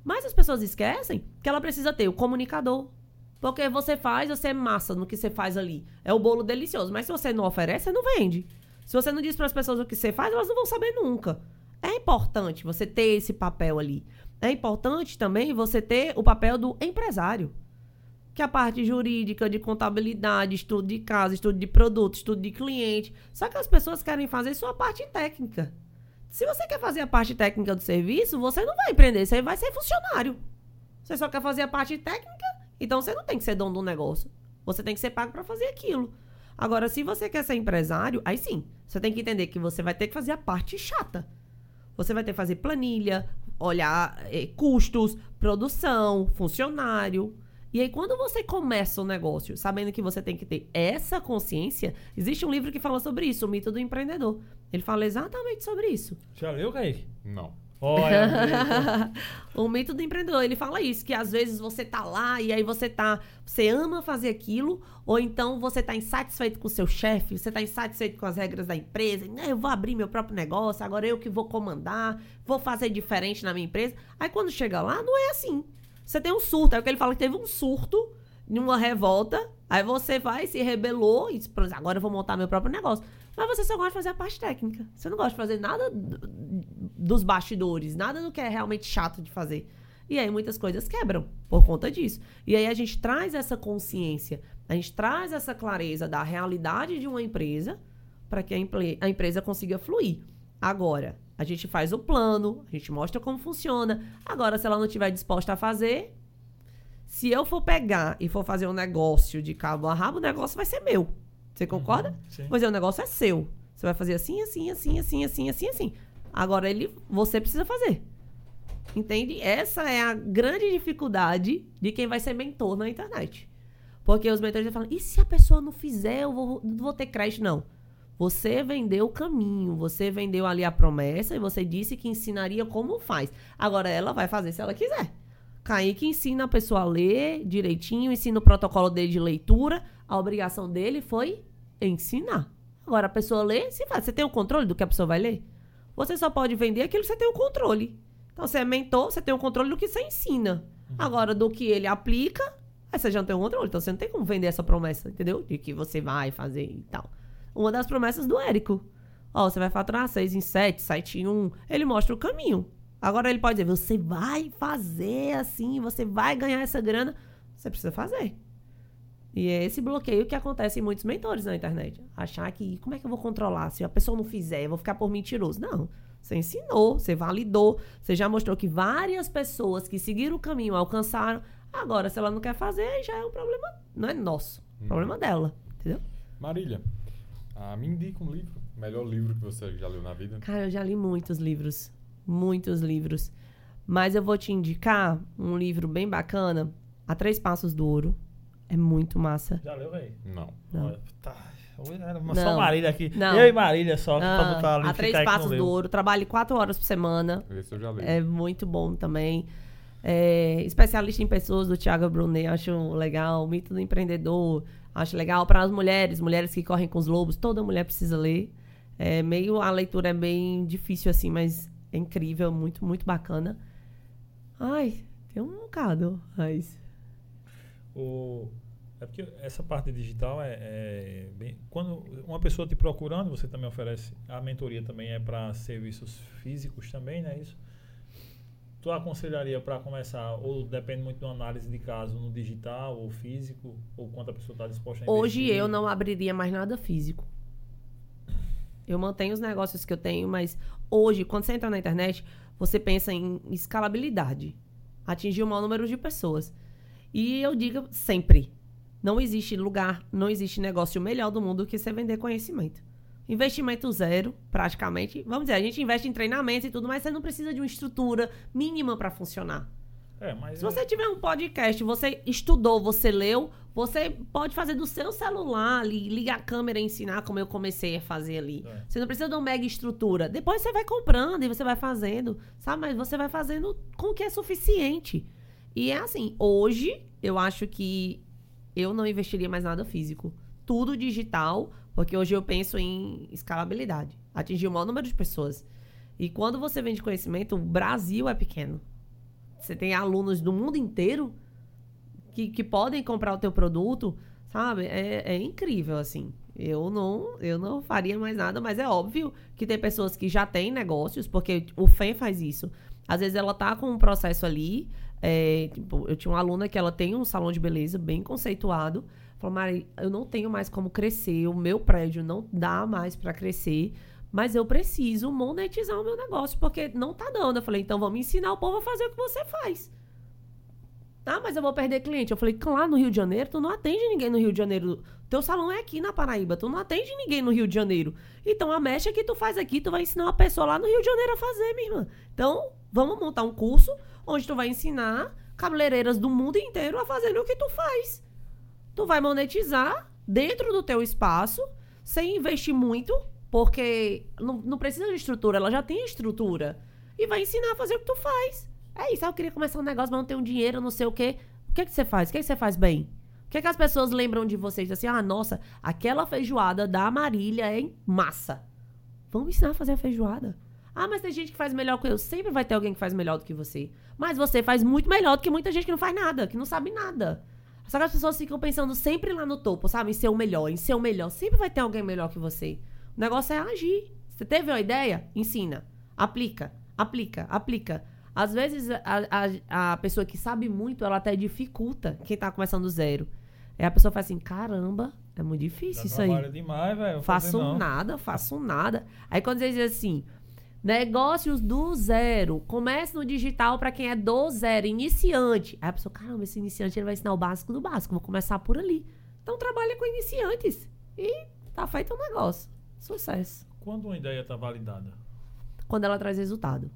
Mas as pessoas esquecem que ela precisa ter o comunicador. Porque você faz, você é massa no que você faz ali. É o bolo delicioso. Mas se você não oferece, você não vende. Se você não diz para as pessoas o que você faz, elas não vão saber nunca. É importante você ter esse papel ali. É importante também você ter o papel do empresário. Que é a parte jurídica, de contabilidade, estudo de casa, estudo de produto, estudo de cliente. Só que as pessoas querem fazer só a parte técnica. Se você quer fazer a parte técnica do serviço, você não vai empreender, você vai ser funcionário. Você só quer fazer a parte técnica, então você não tem que ser dono do negócio. Você tem que ser pago para fazer aquilo. Agora, se você quer ser empresário, aí sim, você tem que entender que você vai ter que fazer a parte chata. Você vai ter que fazer planilha, olhar eh, custos, produção, funcionário. E aí, quando você começa o negócio sabendo que você tem que ter essa consciência, existe um livro que fala sobre isso, o mito do empreendedor. Ele fala exatamente sobre isso. Já leu, Kaique? Não. Olha, o mito do empreendedor, ele fala isso, que às vezes você tá lá e aí você tá, você ama fazer aquilo, ou então você tá insatisfeito com o seu chefe, você tá insatisfeito com as regras da empresa, né, eu vou abrir meu próprio negócio, agora eu que vou comandar, vou fazer diferente na minha empresa. Aí quando chega lá, não é assim. Você tem um surto, é o que ele fala que teve um surto, numa revolta, aí você vai, se rebelou e disse, "Pronto, agora eu vou montar meu próprio negócio. Mas você só gosta de fazer a parte técnica. Você não gosta de fazer nada dos bastidores, nada do que é realmente chato de fazer. E aí muitas coisas quebram por conta disso. E aí a gente traz essa consciência, a gente traz essa clareza da realidade de uma empresa para que a, a empresa consiga fluir. Agora, a gente faz o plano, a gente mostra como funciona. Agora, se ela não estiver disposta a fazer, se eu for pegar e for fazer um negócio de cabo a rabo, o negócio vai ser meu. Você concorda? sim. Pois é, o negócio é seu. Você vai fazer assim, assim, assim, assim, assim, assim, assim. Agora ele, você precisa fazer. Entende? Essa é a grande dificuldade de quem vai ser mentor na internet. Porque os mentores falam, e se a pessoa não fizer, eu vou, não vou ter crédito? Não. Você vendeu o caminho, você vendeu ali a promessa e você disse que ensinaria como faz. Agora ela vai fazer se ela quiser. Kaique ensina a pessoa a ler direitinho, ensina o protocolo dele de leitura. A obrigação dele foi ensinar. Agora a pessoa lê, se faz. Você tem o controle do que a pessoa vai ler? Você só pode vender aquilo que você tem o controle. Então você é mentor, você tem o controle do que você ensina. Agora, do que ele aplica, aí você já não tem o controle. Então você não tem como vender essa promessa, entendeu? De que você vai fazer e tal. Uma das promessas do Érico. Ó, você vai faturar 6 em 7, 7 em 1. Ele mostra o caminho. Agora ele pode dizer, você vai fazer assim, você vai ganhar essa grana. Você precisa fazer. E é esse bloqueio que acontece em muitos mentores na internet. Achar que, como é que eu vou controlar? Se a pessoa não fizer, eu vou ficar por mentiroso. Não. Você ensinou, você validou, você já mostrou que várias pessoas que seguiram o caminho alcançaram. Agora, se ela não quer fazer, já é um problema, não é nosso, Uhum. problema dela, entendeu? Marília, ah, me indica um livro. Melhor livro que você já leu na vida. Cara, eu já li muitos livros, muitos livros. Mas eu vou te indicar um livro bem bacana, A Três Passos do Ouro. É muito massa. Já leu, velho? Não. Não. Tá. Era uma-. Só Marília aqui. Não. Eu e Marília só, pra Ah, botar ali a Três Passos do Ouro. Trabalhe quatro horas por semana. Esse eu já li. É muito bom também. É, especialista em pessoas do Thiago Brunet, acho legal. Mito do empreendedor, acho legal. Para as mulheres, mulheres que correm com os lobos, toda mulher precisa ler. É meio a leitura é bem difícil assim, mas é incrível, muito muito bacana. Ai, tem um bocado, mas O... É porque essa parte digital é, é bem... Quando uma pessoa te procurando, você também oferece... A mentoria também é para serviços físicos também, não é isso? Tu aconselharia para começar, ou depende muito de uma análise de caso no digital ou físico, ou quanto a pessoa está disposta a hoje investir? eu não abriria mais nada físico. Eu mantenho os negócios que eu tenho, mas hoje, quando você entra na internet, você pensa em escalabilidade. Atingir o maior número de pessoas. E eu digo sempre: não existe lugar, não existe negócio melhor do mundo que você vender conhecimento. Investimento zero, praticamente. Vamos dizer, a gente investe em treinamentos e tudo, mas você não precisa de uma estrutura mínima para funcionar. É, mas Se você tiver um podcast, você estudou, você leu, você pode fazer do seu celular ligar a câmera e ensinar como eu comecei a fazer ali. É. Você não precisa de uma mega estrutura. Depois você vai comprando e você vai fazendo, sabe? Mas você vai fazendo com o que é suficiente. E é assim, hoje eu acho que eu não investiria mais nada físico. Tudo digital, porque hoje eu penso em escalabilidade. Atingir o maior número de pessoas. E quando você vende conhecimento, o Brasil é pequeno. Você tem alunos do mundo inteiro que, que podem comprar o teu produto, sabe? É, é incrível, assim. Eu não, eu não faria mais nada, mas é óbvio que tem pessoas que já têm negócios, porque o FEM faz isso. Às vezes ela tá com um processo ali. é, tipo, eu tinha uma aluna que ela tem um salão de beleza bem conceituado. Falou, Mari, eu não tenho mais como crescer, o meu prédio não dá mais para crescer, mas eu preciso monetizar o meu negócio, porque não tá dando. Eu falei, então vamos ensinar o povo a fazer o que você faz. Ah, mas eu vou perder cliente. Eu falei, lá no Rio de Janeiro, tu não atende ninguém no Rio de Janeiro. Teu salão é aqui na Paraíba, tu não atende ninguém no Rio de Janeiro. Então a mecha que tu faz aqui, tu vai ensinar uma pessoa lá no Rio de Janeiro a fazer, minha irmã. Então, vamos montar um curso onde tu vai ensinar cabeleireiras do mundo inteiro a fazerem o que tu faz. Tu vai monetizar dentro do teu espaço, sem investir muito, porque não, não precisa de estrutura, ela já tem estrutura. E vai ensinar a fazer o que tu faz. É isso, ah, eu queria começar um negócio, mas não tenho dinheiro, não sei o quê. O que, que você faz? O que, que você faz bem? O que, que as pessoas lembram de vocês? Assim, ah, nossa, aquela feijoada da Marília é massa. Vamos ensinar a fazer a feijoada. Ah, mas tem gente que faz melhor que eu. Sempre vai ter alguém que faz melhor do que você. Mas você faz muito melhor do que muita gente que não faz nada, que não sabe nada. Só que as pessoas ficam pensando sempre lá no topo, sabe? Em ser o melhor, em ser o melhor. Sempre vai ter alguém melhor que você. O negócio é agir. Você teve uma ideia? Ensina. Aplica, aplica, aplica. Às vezes, a, a, a pessoa que sabe muito, ela até dificulta quem tá começando do zero. Aí a pessoa faz assim, caramba, é muito difícil Dá isso aí. demais, velho. Faço nada, faço nada. Aí quando você diz assim, negócios do zero, comece no digital para quem é do zero, iniciante. Aí a pessoa, caramba, esse iniciante ele vai ensinar o básico do básico, vou começar por ali. Então trabalha com iniciantes e tá feito um negócio. Sucesso. Quando uma ideia está validada Quando ela traz resultado.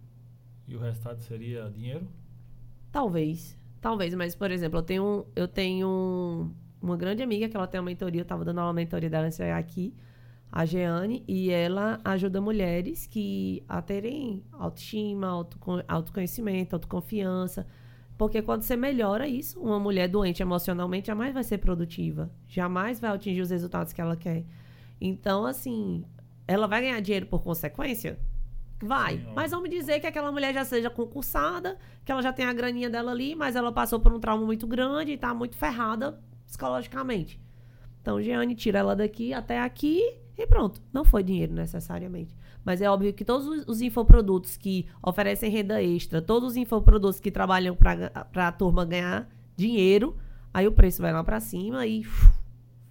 e o resultado seria dinheiro? Talvez. Talvez, mas, por exemplo, eu tenho, eu tenho uma grande amiga que ela tem uma mentoria, eu tava dando na mentoria dela chegar aqui, a Jeane, e ela ajuda mulheres que a terem autoestima, autocon- autoconhecimento, autoconfiança. Porque quando você melhora isso, uma mulher doente emocionalmente jamais vai ser produtiva. Jamais vai atingir os resultados que ela quer. Então, assim, ela vai ganhar dinheiro por consequência? Vai. Sim, mas vamos dizer que aquela mulher já seja concursada, que ela já tem a graninha dela ali, mas ela passou por um trauma muito grande e tá muito ferrada psicologicamente. Então, Jeane tira ela daqui até aqui e pronto. Não foi dinheiro necessariamente. Mas é óbvio que todos os- os infoprodutos que oferecem renda extra, todos os infoprodutos que trabalham para a turma ganhar dinheiro, aí o preço vai lá para cima e uf,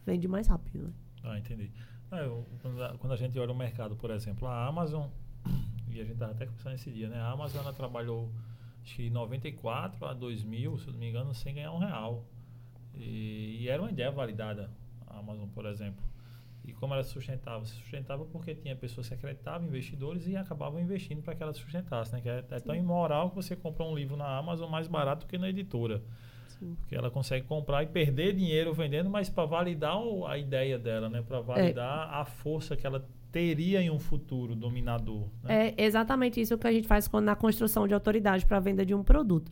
vende mais rápido. Né? Ah, entendi. Ah, eu- quando, a, quando a gente olha o mercado, por exemplo, a Amazon e a gente estava até conversando esse dia, né? A Amazon ela trabalhou acho que 94 a 2000, se não me engano, sem ganhar um real. E, e era uma ideia validada, a Amazon, por exemplo. E como ela se sustentava? Se sustentava porque tinha pessoas que acreditavam, investidores, e acabavam investindo para que ela se sustentasse. Né? Que é, é tão imoral que você compra um livro na Amazon mais barato que na editora. Sim. Porque ela consegue comprar e perder dinheiro vendendo, mas para validar a ideia dela, né? para validar é. a força que ela teria em um futuro dominador. Né? É exatamente isso que a gente faz na construção de autoridade para a venda de um produto.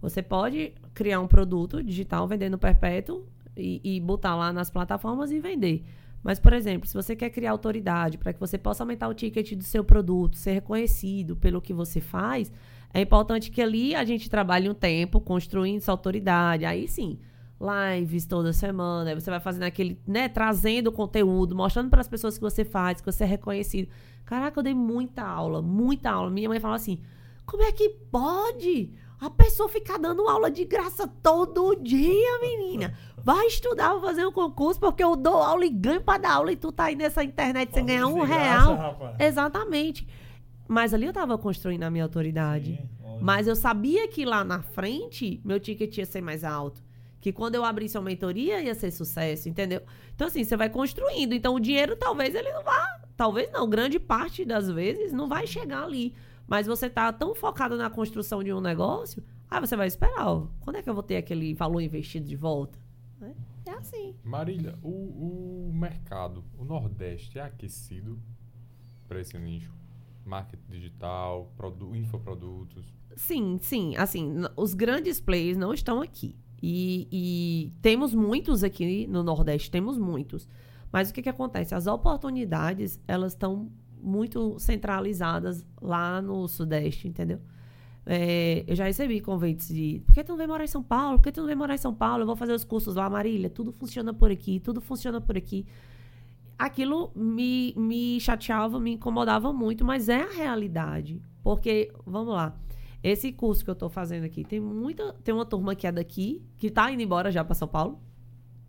Você pode criar um produto digital vendendo perpétuo e, e botar lá nas plataformas e vender. Mas, por exemplo, se você quer criar autoridade para que você possa aumentar o ticket do seu produto, ser reconhecido pelo que você faz, é importante que ali a gente trabalhe um tempo construindo essa autoridade. Aí sim, lives toda semana, aí você vai fazendo aquele, né, trazendo conteúdo, mostrando para as pessoas que você faz, que você é reconhecido. Caraca, eu dei muita aula, muita aula. Minha mãe fala assim: como é que pode? A pessoa ficar dando aula de graça todo dia, menina. Vai estudar, vai fazer um concurso, porque eu dou aula e ganho pra dar aula e tu tá aí nessa internet sem ganhar um real. Graça, Exatamente. Mas ali eu tava construindo a minha autoridade. Sim, Mas eu sabia que lá na frente meu ticket ia ser mais alto. Que quando eu abrisse uma mentoria ia ser sucesso, entendeu? Então, assim, você vai construindo. Então, o dinheiro talvez ele não vá. Talvez não, grande parte das vezes não vai chegar ali. Mas você tá tão focado na construção de um negócio, aí você vai esperar, ó, quando é que eu vou ter aquele valor investido de volta? É, é assim. Marília, o, o mercado, o Nordeste é aquecido para esse nicho? Marketing digital, produ infoprodutos? Sim, sim. Assim, os grandes players não estão aqui. E, e, temos muitos aqui no Nordeste, temos muitos. Mas o que, que acontece? As oportunidades, elas estão muito centralizadas lá no Sudeste, entendeu? É, eu já recebi convites de por que tu não vem morar em São Paulo? Por que tu não vem morar em São Paulo? Eu vou fazer os cursos lá, Marília. Tudo funciona por aqui, tudo funciona por aqui. Aquilo me, me chateava, me incomodava muito, mas é a realidade. Porque, vamos lá, esse curso que eu estou fazendo aqui, tem muita. Tem uma turma que é daqui, que está indo embora já para São Paulo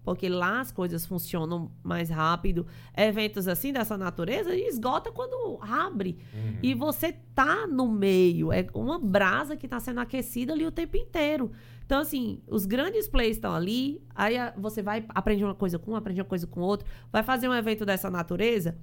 porque lá as coisas funcionam mais rápido. Eventos assim dessa natureza esgota quando abre. Uhum. E você tá no meio, é uma brasa que está sendo aquecida ali o tempo inteiro. Então, assim, os grandes players estão ali, aí você vai, aprende uma coisa com um, aprende uma coisa com outro, vai fazer um evento dessa natureza.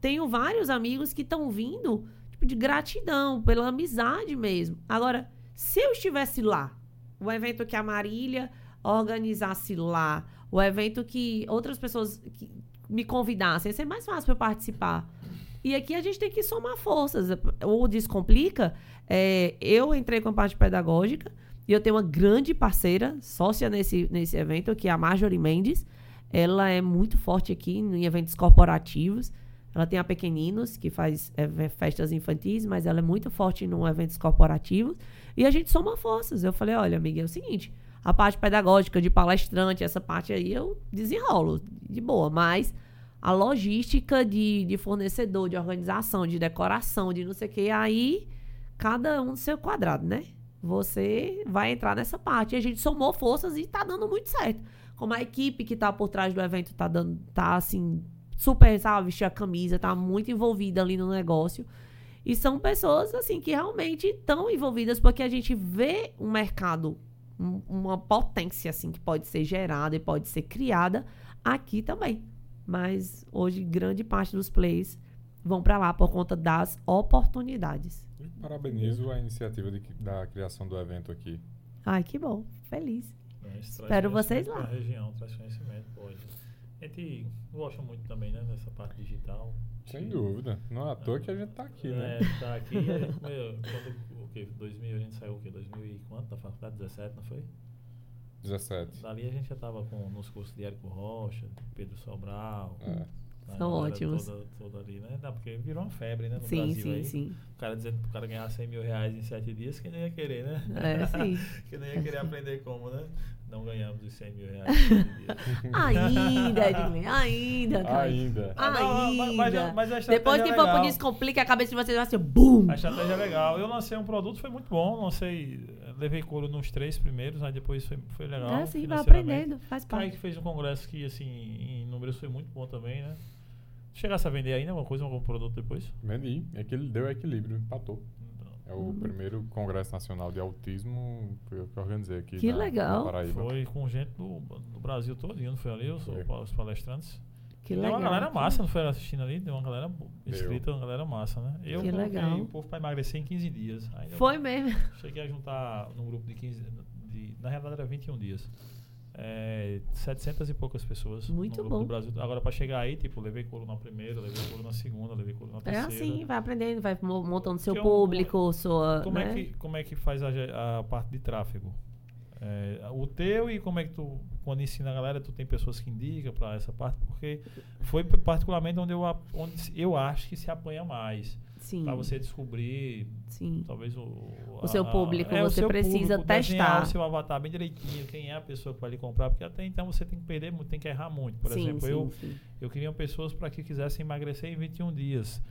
Tenho vários amigos que estão vindo tipo, de gratidão, pela amizade mesmo. Agora, se eu estivesse lá, o evento que a Marília organizasse lá, o evento que outras pessoas que me convidassem, ia ser mais fácil para eu participar. E aqui a gente tem que somar forças. O Descomplica, é, eu entrei com a parte pedagógica e eu tenho uma grande parceira, sócia nesse, nesse evento, que é a Marjorie Mendes. Ela é muito forte aqui em eventos corporativos. Ela tem a Pequeninos, que faz é, festas infantis, mas ela é muito forte em eventos corporativos. E a gente soma forças. Eu falei, olha, amiga, é o seguinte, a parte pedagógica de palestrante, essa parte aí eu desenrolo de boa, mas a logística de, de fornecedor, de organização, de decoração, de não sei o que, aí cada um no seu quadrado, né? Você vai entrar nessa parte. E a gente somou forças e tá dando muito certo. Como a equipe que tá por trás do evento tá dando, tá assim, super, sabe, vestir a camisa, tá muito envolvida ali no negócio. E são pessoas, assim, que realmente estão envolvidas porque a gente vê um mercado uma potência assim que pode ser gerada e pode ser criada aqui também. Mas hoje grande parte dos plays vão para lá por conta das oportunidades. Parabenizo a iniciativa de, da criação do evento aqui. Ai, que bom. Feliz. Espero vocês lá. região, traz conhecimento hoje. A gente gosta muito também, né, dessa parte digital. Sem dúvida. Não é à toa que a gente está aqui, né? É, tá aqui. quando quê? 2000, a gente saiu o quê? 2000 e quanto da faculdade? 17, não foi? 17. Dali a gente já estava com, nos cursos de Érico Rocha, Pedro Sobral. É. São ótimos. Toda, toda ali, né? Não, porque virou uma febre, né? No sim, Brasil sim, aí. sim. O cara dizendo pro cara ganhar 100 mil reais em 7 dias, que não ia querer, né? É, sim. que não ia querer aprender como, né? Não ganhamos os 100 mil reais. ainda, Edmilson, ainda, cara. Ainda. Ainda. Mas, mas, mas Depois que for pro Descomplica, a cabeça de vocês vai ser BUM! A estratégia é legal. Eu lancei um produto, foi muito bom. Lancei, levei couro nos três primeiros, aí depois foi, foi legal. É, sim, vai aprendendo, faz parte. Aí que fez um congresso que, assim, em números foi muito bom também, né? Chegasse a vender ainda alguma coisa, algum produto depois? Vendi. É que ele deu equilíbrio, empatou. É o Uhum. primeiro Congresso Nacional de Autismo foi eu que organizei aqui. Que na, legal. Na Paraíba. Foi com gente do, do Brasil todo, não foi ali, os, os palestrantes. Que Tem legal. uma galera massa, não foi assistindo ali? Tem uma galera Deu. inscrita, uma galera massa, né? Eu Que legal. o povo pra emagrecer em 15 dias. Foi mesmo. Cheguei a juntar num grupo de 15. De, na realidade era 21 dias. É, 700 e poucas pessoas. Muito no bom. Do Brasil. Agora, pra chegar aí, tipo, levei couro na primeira, levei couro na segunda, levei couro na É terceira. assim, vai aprendendo, vai mo- montando seu é um- público, sua. Como, né? é que, como é que faz a, a parte de tráfego? É, o teu e como é que tu, quando ensina a galera, tu tem pessoas que indicam pra essa parte? Porque foi particularmente onde eu, onde eu acho que se apanha mais. Sim. Pra você descobrir, Sim. talvez, o... O seu público, o você precisa desenhar testar. o seu avatar bem direitinho, quem é a pessoa que vai lhe comprar, porque até então você tem que perder muito, tem que errar muito. Por sim, exemplo, sim, eu, sim. eu queria pessoas para que quisessem emagrecer em 21 dias.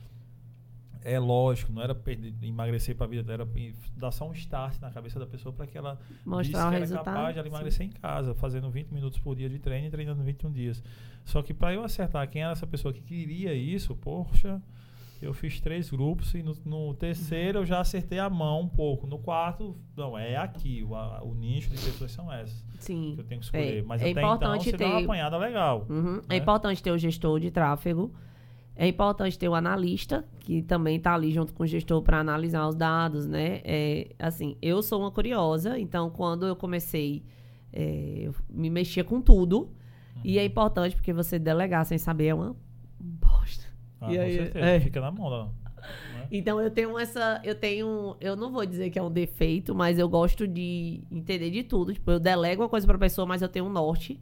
É lógico, não era perder, emagrecer para a vida, era dar só um start na cabeça da pessoa para que ela Mostrar disse o que era capaz de ela sim. emagrecer em casa, fazendo 20 minutos por dia de treino e treinando 21 dias. Só que para eu acertar quem era essa pessoa que queria isso, poxa, eu fiz três grupos e no, no terceiro eu já acertei a mão um pouco. No quarto, não, é aqui, o, a- o nicho de pessoas são essas Sim. que eu tenho que escolher. É, Mas é até então importante você dá uma ter- apanhada legal. Uhum. É né? importante ter o gestor de tráfego. É importante ter o analista, que também está ali junto com o gestor para analisar os dados, né? É, assim, eu sou uma curiosa, então quando eu comecei, é, eu me mexia com tudo. E é Uhum. importante porque você delegar sem saber é uma. Ah, E com aí, certeza. é. Fica na mão da. né? Então eu tenho essa, eu tenho, eu não vou dizer que é um defeito, mas eu gosto de entender de tudo. Tipo, eu delego uma coisa pra pessoa, mas eu tenho um norte.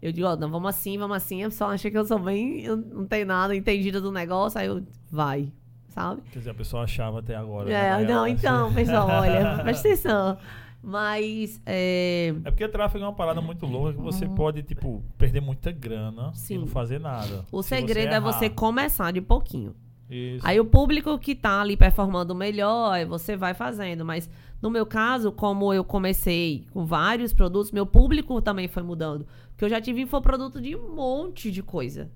Eu digo, ó, não, vamos assim, vamos assim. A pessoa acha que eu sou bem, eu não tenho nada entendida do negócio, aí eu, vai, sabe? Quer dizer, a pessoa achava até agora. né? É, Aí não, ela- então, pessoal, olha, presta atenção. Mas, é, É porque tráfego é uma parada muito louca que você pode, tipo, perder muita grana Uhum. Sim. e não fazer nada. o Se segredo é errar. você começar de pouquinho. Isso. Aí o público que tá ali performando melhor, aí você vai fazendo. Mas no meu caso, como eu comecei com vários produtos, meu público também foi mudando. Porque eu já tive infoproduto de um monte de coisa.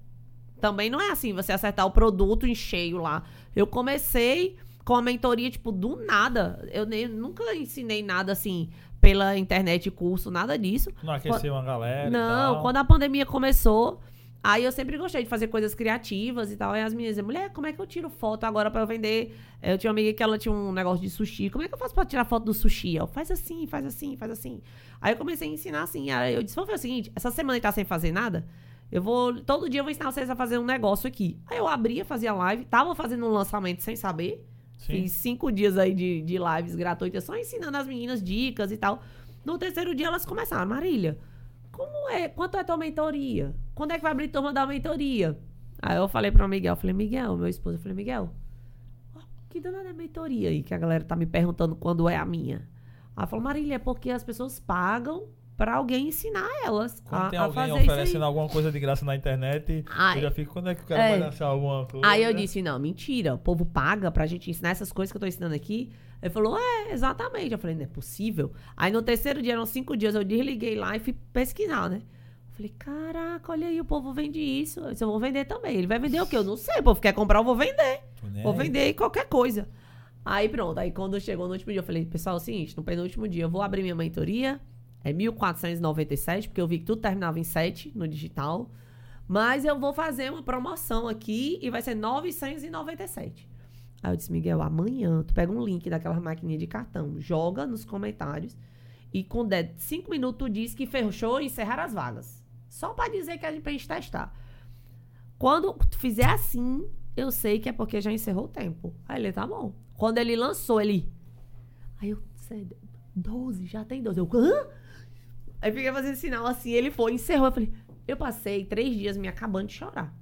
Também não é assim, você acertar o produto em cheio lá. Eu comecei com a mentoria, tipo, do nada. Eu nem, nunca ensinei nada assim pela internet, curso, nada disso. Não aquecer uma galera. Não, quando a pandemia começou, aí eu sempre gostei de fazer coisas criativas e tal. Aí as meninas diziam, mulher, como é que eu tiro foto agora pra eu vender? Eu tinha uma amiga que ela tinha um negócio de sushi. Como é que eu faço pra tirar foto do sushi? Eu, faz assim, faz assim, faz assim. Aí eu comecei a ensinar assim. Aí eu disse, vamos fazer o seguinte, essa semana ele tá sem fazer nada? Eu vou, todo dia eu vou ensinar vocês a fazer um negócio aqui. Aí eu abria, fazia live, tava fazendo um lançamento sem saber. Sim. Fiz cinco dias aí de, de lives gratuitas, só ensinando as meninas dicas e tal. No terceiro dia elas começaram, Marília, como é? Quanto é tua mentoria? Quando é que vai abrir turma da mentoria? Aí eu falei pro Miguel, eu falei, Miguel, meu esposo, eu falei, Miguel, que danada é mentoria aí que a galera tá me perguntando quando é a minha? Aí falou, Marília, é porque as pessoas pagam pra alguém ensinar elas Quando a, tem alguém oferecendo alguma coisa de graça na internet, Ai. eu já fico, quando é que o cara É. vai lançar alguma coisa? Aí eu disse, não, mentira, o povo paga pra gente ensinar essas coisas que eu tô ensinando aqui. Ele falou, é, exatamente. Eu falei, não é possível. Aí no terceiro dia, eram cinco dias, eu desliguei lá e fui pesquisar, né? Eu falei, caraca, olha aí, o povo vende isso. Eu disse, eu vou vender também. Ele vai vender o quê? Eu não sei, o povo quer comprar, eu vou vender. Vou aí. vender qualquer coisa. Aí pronto, aí quando chegou no último dia, eu falei, pessoal, é o seguinte, no penúltimo dia eu vou abrir minha mentoria, é 1497, porque eu vi que tudo terminava em 7 no digital. Mas eu vou fazer uma promoção aqui e vai ser 997. Aí eu disse, Miguel, amanhã tu pega um link daquela maquininha de cartão, joga nos comentários e com 5 minutos tu diz que fechou e encerrar as vagas. Só pra dizer que é pra gente testar. Quando tu fizer assim, eu sei que é porque já encerrou o tempo. Aí ele, tá bom. Quando ele lançou, ele. Aí eu, sério, 12, já tem 12. Eu, hã? Aí fiquei fazendo sinal assim, ele foi, encerrou. Eu falei, eu passei três dias me acabando de chorar.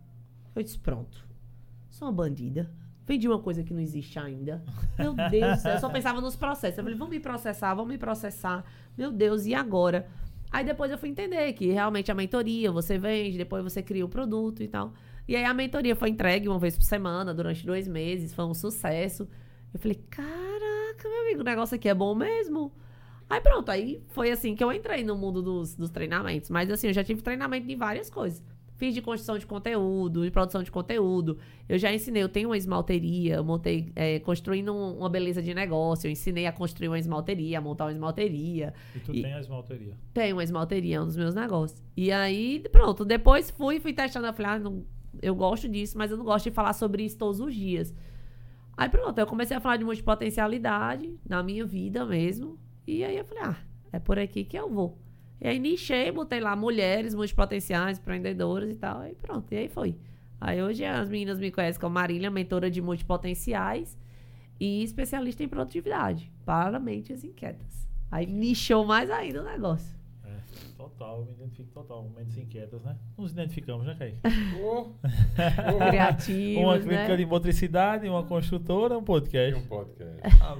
Eu disse, pronto. Sou uma bandida. Vendi uma coisa que não existe ainda. Meu Deus do céu. Eu só pensava nos processos. Eu falei, vão me processar, vão me processar. Meu Deus, e agora? Aí depois eu fui entender que realmente a mentoria, você vende, depois você cria o produto e tal. E aí a mentoria foi entregue uma vez por semana, durante dois meses, foi um sucesso. Eu falei, caraca, meu amigo, o negócio aqui é bom mesmo. Aí pronto, aí foi assim que eu entrei no mundo dos, dos treinamentos. Mas assim, eu já tive treinamento de várias coisas. fiz de construção de conteúdo, de produção de conteúdo. Eu já ensinei, eu tenho uma esmalteria, eu montei, é, construindo um- uma beleza de negócio. Eu ensinei a construir uma esmalteria, a montar uma esmalteria. E tu E- tem a esmalteria. Tenho uma esmalteria, é um dos meus negócios. E aí, pronto, depois fui, fui testando. Eu falei, ah, não, eu gosto disso, mas eu não gosto de falar sobre isso todos os dias. Aí pronto, eu comecei a falar de multipotencialidade na minha vida mesmo. E aí eu falei, ah, é por aqui que eu vou. E aí nichei, botei lá mulheres multipotenciais, empreendedoras e tal. E pronto, e aí foi. Aí hoje as meninas me conhecem como Marília, mentora de multipotenciais e especialista em produtividade para mentes inquietas. Aí nichou mais ainda o negócio. Total, me identifico total. Mentes inquietas, né? Nos identificamos, né, Kaique? Oh, Criativos, uma né? clínica de motricidade, uma construtora, um e podcast. um podcast. Ah,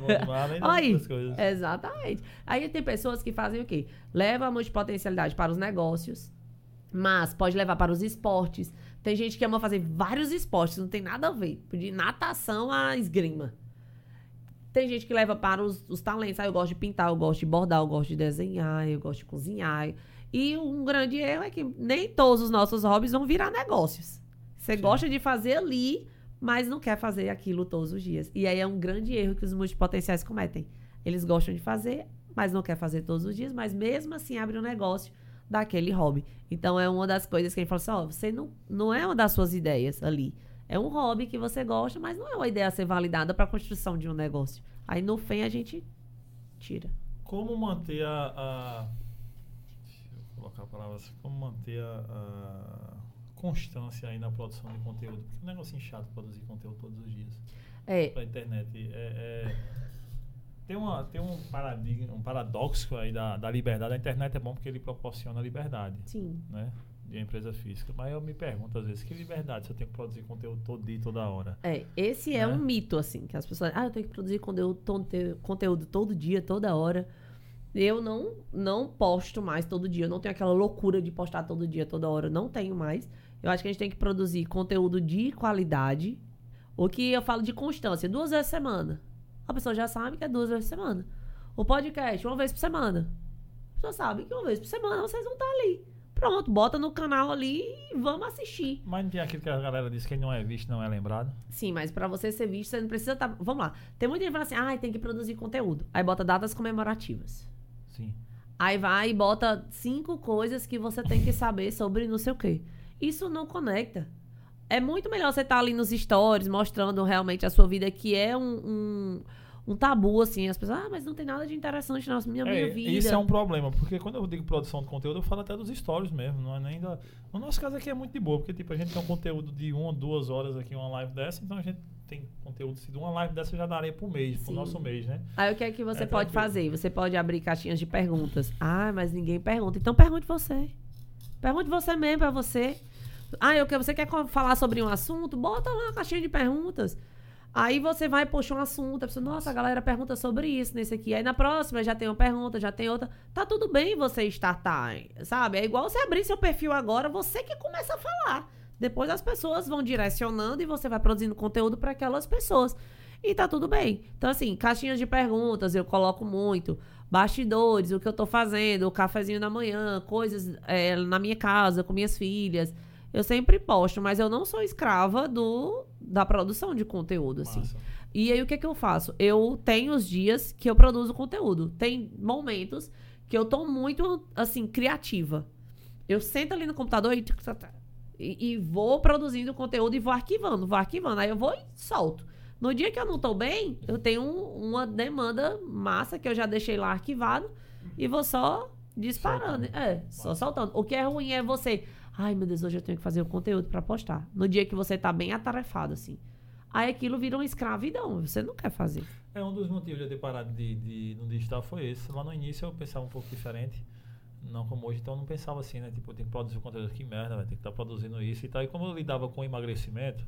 Aí, outras coisas. exatamente. Aí tem pessoas que fazem o quê? Leva a multipotencialidade para os negócios, mas pode levar para os esportes. Tem gente que ama fazer vários esportes, não tem nada a ver. De natação a esgrima. Tem gente que leva para os, os talentos. Ah, eu gosto de pintar, eu gosto de bordar, eu gosto de desenhar, eu gosto de cozinhar. E um grande erro é que nem todos os nossos hobbies vão virar negócios. Você Sim. gosta de fazer ali, mas não quer fazer aquilo todos os dias. E aí é um grande erro que os multipotenciais cometem. Eles gostam de fazer, mas não quer fazer todos os dias, mas mesmo assim abre um negócio daquele hobby. Então é uma das coisas que a gente fala assim, ó, você não, não é uma das suas ideias ali. É um hobby que você gosta, mas não é uma ideia a ser validada para a construção de um negócio. Aí no fim a gente tira. Como manter a. a deixa eu colocar a palavra assim. Como manter a, a constância aí na produção de conteúdo? Porque é um negocinho chato produzir conteúdo todos os dias. É, Pra internet. É, é- tem, uma, tem um paradigma, um paradoxo aí da, da liberdade. A internet é bom porque ele proporciona liberdade, sim. né? De empresa física. Mas eu me pergunto às vezes, que liberdade se eu tenho que produzir conteúdo todo dia, toda hora? É, esse é Né? um mito, assim, que as pessoas. Ah, eu tenho que produzir conteúdo, tonte- conteúdo todo dia, toda hora. Eu não, não posto mais todo dia. Eu não tenho aquela loucura de postar todo dia, toda hora. Eu não tenho mais. Eu acho que a gente tem que produzir conteúdo de qualidade. O que eu falo de constância, duas vezes por semana. A pessoa já sabe que é duas vezes por semana. O podcast, uma vez por semana. A pessoa sabe que uma vez por semana vocês vão estar ali. Pronto, bota no canal ali e vamos assistir. Mas não tem aquilo que a galera diz que não é visto não é lembrado? Sim, mas pra você ser visto, você não precisa estar. Vamos lá. Tem muita gente que fala assim, ah, tem que produzir conteúdo. Aí bota datas comemorativas. Sim. Aí vai e bota cinco coisas que você tem que saber sobre não sei o quê. Isso não conecta. É muito melhor você estar ali nos stories, mostrando realmente a sua vida, que é um, um, um tabu, assim. As pessoas, ah, mas não tem nada de interessante na minha, minha É, vida. Isso é um problema, porque quando eu digo produção de conteúdo, eu falo até dos stories mesmo, não é nem da... No nosso caso aqui é muito de boa, porque tipo, a gente tem um conteúdo de uma, duas horas aqui, uma live dessa, então a gente tem conteúdo, se de uma live dessa eu já daria por mês, pro Sim. nosso mês, né? Aí o que é que você É pode tranquilo. fazer? Você pode abrir caixinhas de perguntas. Ah, mas ninguém pergunta. Então pergunte você. Pergunte você mesmo pra você. Ah, eu, que- você quer falar sobre um assunto? Bota lá a caixinha de perguntas. Aí você vai puxar um assunto, a pessoa, nossa, a galera pergunta sobre isso nesse aqui. Aí na próxima já tem uma pergunta, já tem outra. Tá tudo bem você startar, sabe? É igual você abrir seu perfil agora, você que começa a falar. Depois as pessoas vão direcionando e você vai produzindo conteúdo para aquelas pessoas. E tá tudo bem. Então, assim, caixinhas de perguntas eu coloco muito. Bastidores, o que eu tô fazendo, o cafezinho da manhã, coisas é, na minha casa, com minhas filhas. Eu sempre posto, mas eu não sou escrava do da produção de conteúdo, assim. Massa. E aí o que que eu faço? Eu tenho os dias que eu produzo conteúdo. Tem momentos que eu tô muito, assim, criativa. Eu sento ali no computador e, e, e vou produzindo conteúdo e vou arquivando, vou arquivando. Aí eu vou e solto. No dia que eu não tô bem, eu tenho um- uma demanda massa que eu já deixei lá arquivado e vou só disparando. Soltando. É, só soltando. O que é ruim é você. Ai, meu Deus, hoje eu tenho que fazer o conteúdo pra postar. No dia que você tá bem atarefado, assim. Aí aquilo vira uma escravidão. Você não quer fazer. É um dos motivos de eu ter parado de, de, no digital foi esse. Lá no início eu pensava um pouco diferente, não como hoje, então eu não pensava assim, né? Tipo, tenho que produzir conteúdo, que merda, vai ter que estar produzindo isso e tal. E como eu lidava com emagrecimento,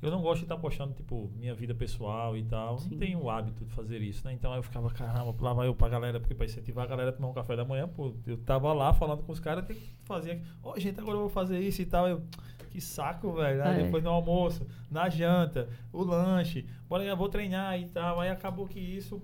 eu não gosto de estar postando, tipo, minha vida pessoal e tal. Sim. Não tenho o hábito de fazer isso, né? Então eu ficava, caramba, lá vai eu pra galera, porque pra incentivar a galera a tomar um café da manhã, pô, eu tava lá falando com os caras, tem que fazer. Ó, gente, agora eu vou fazer isso e tal. Eu, que saco, velho. Aí É. depois no almoço, na janta, o lanche, bora eu vou treinar e tal. Aí acabou que isso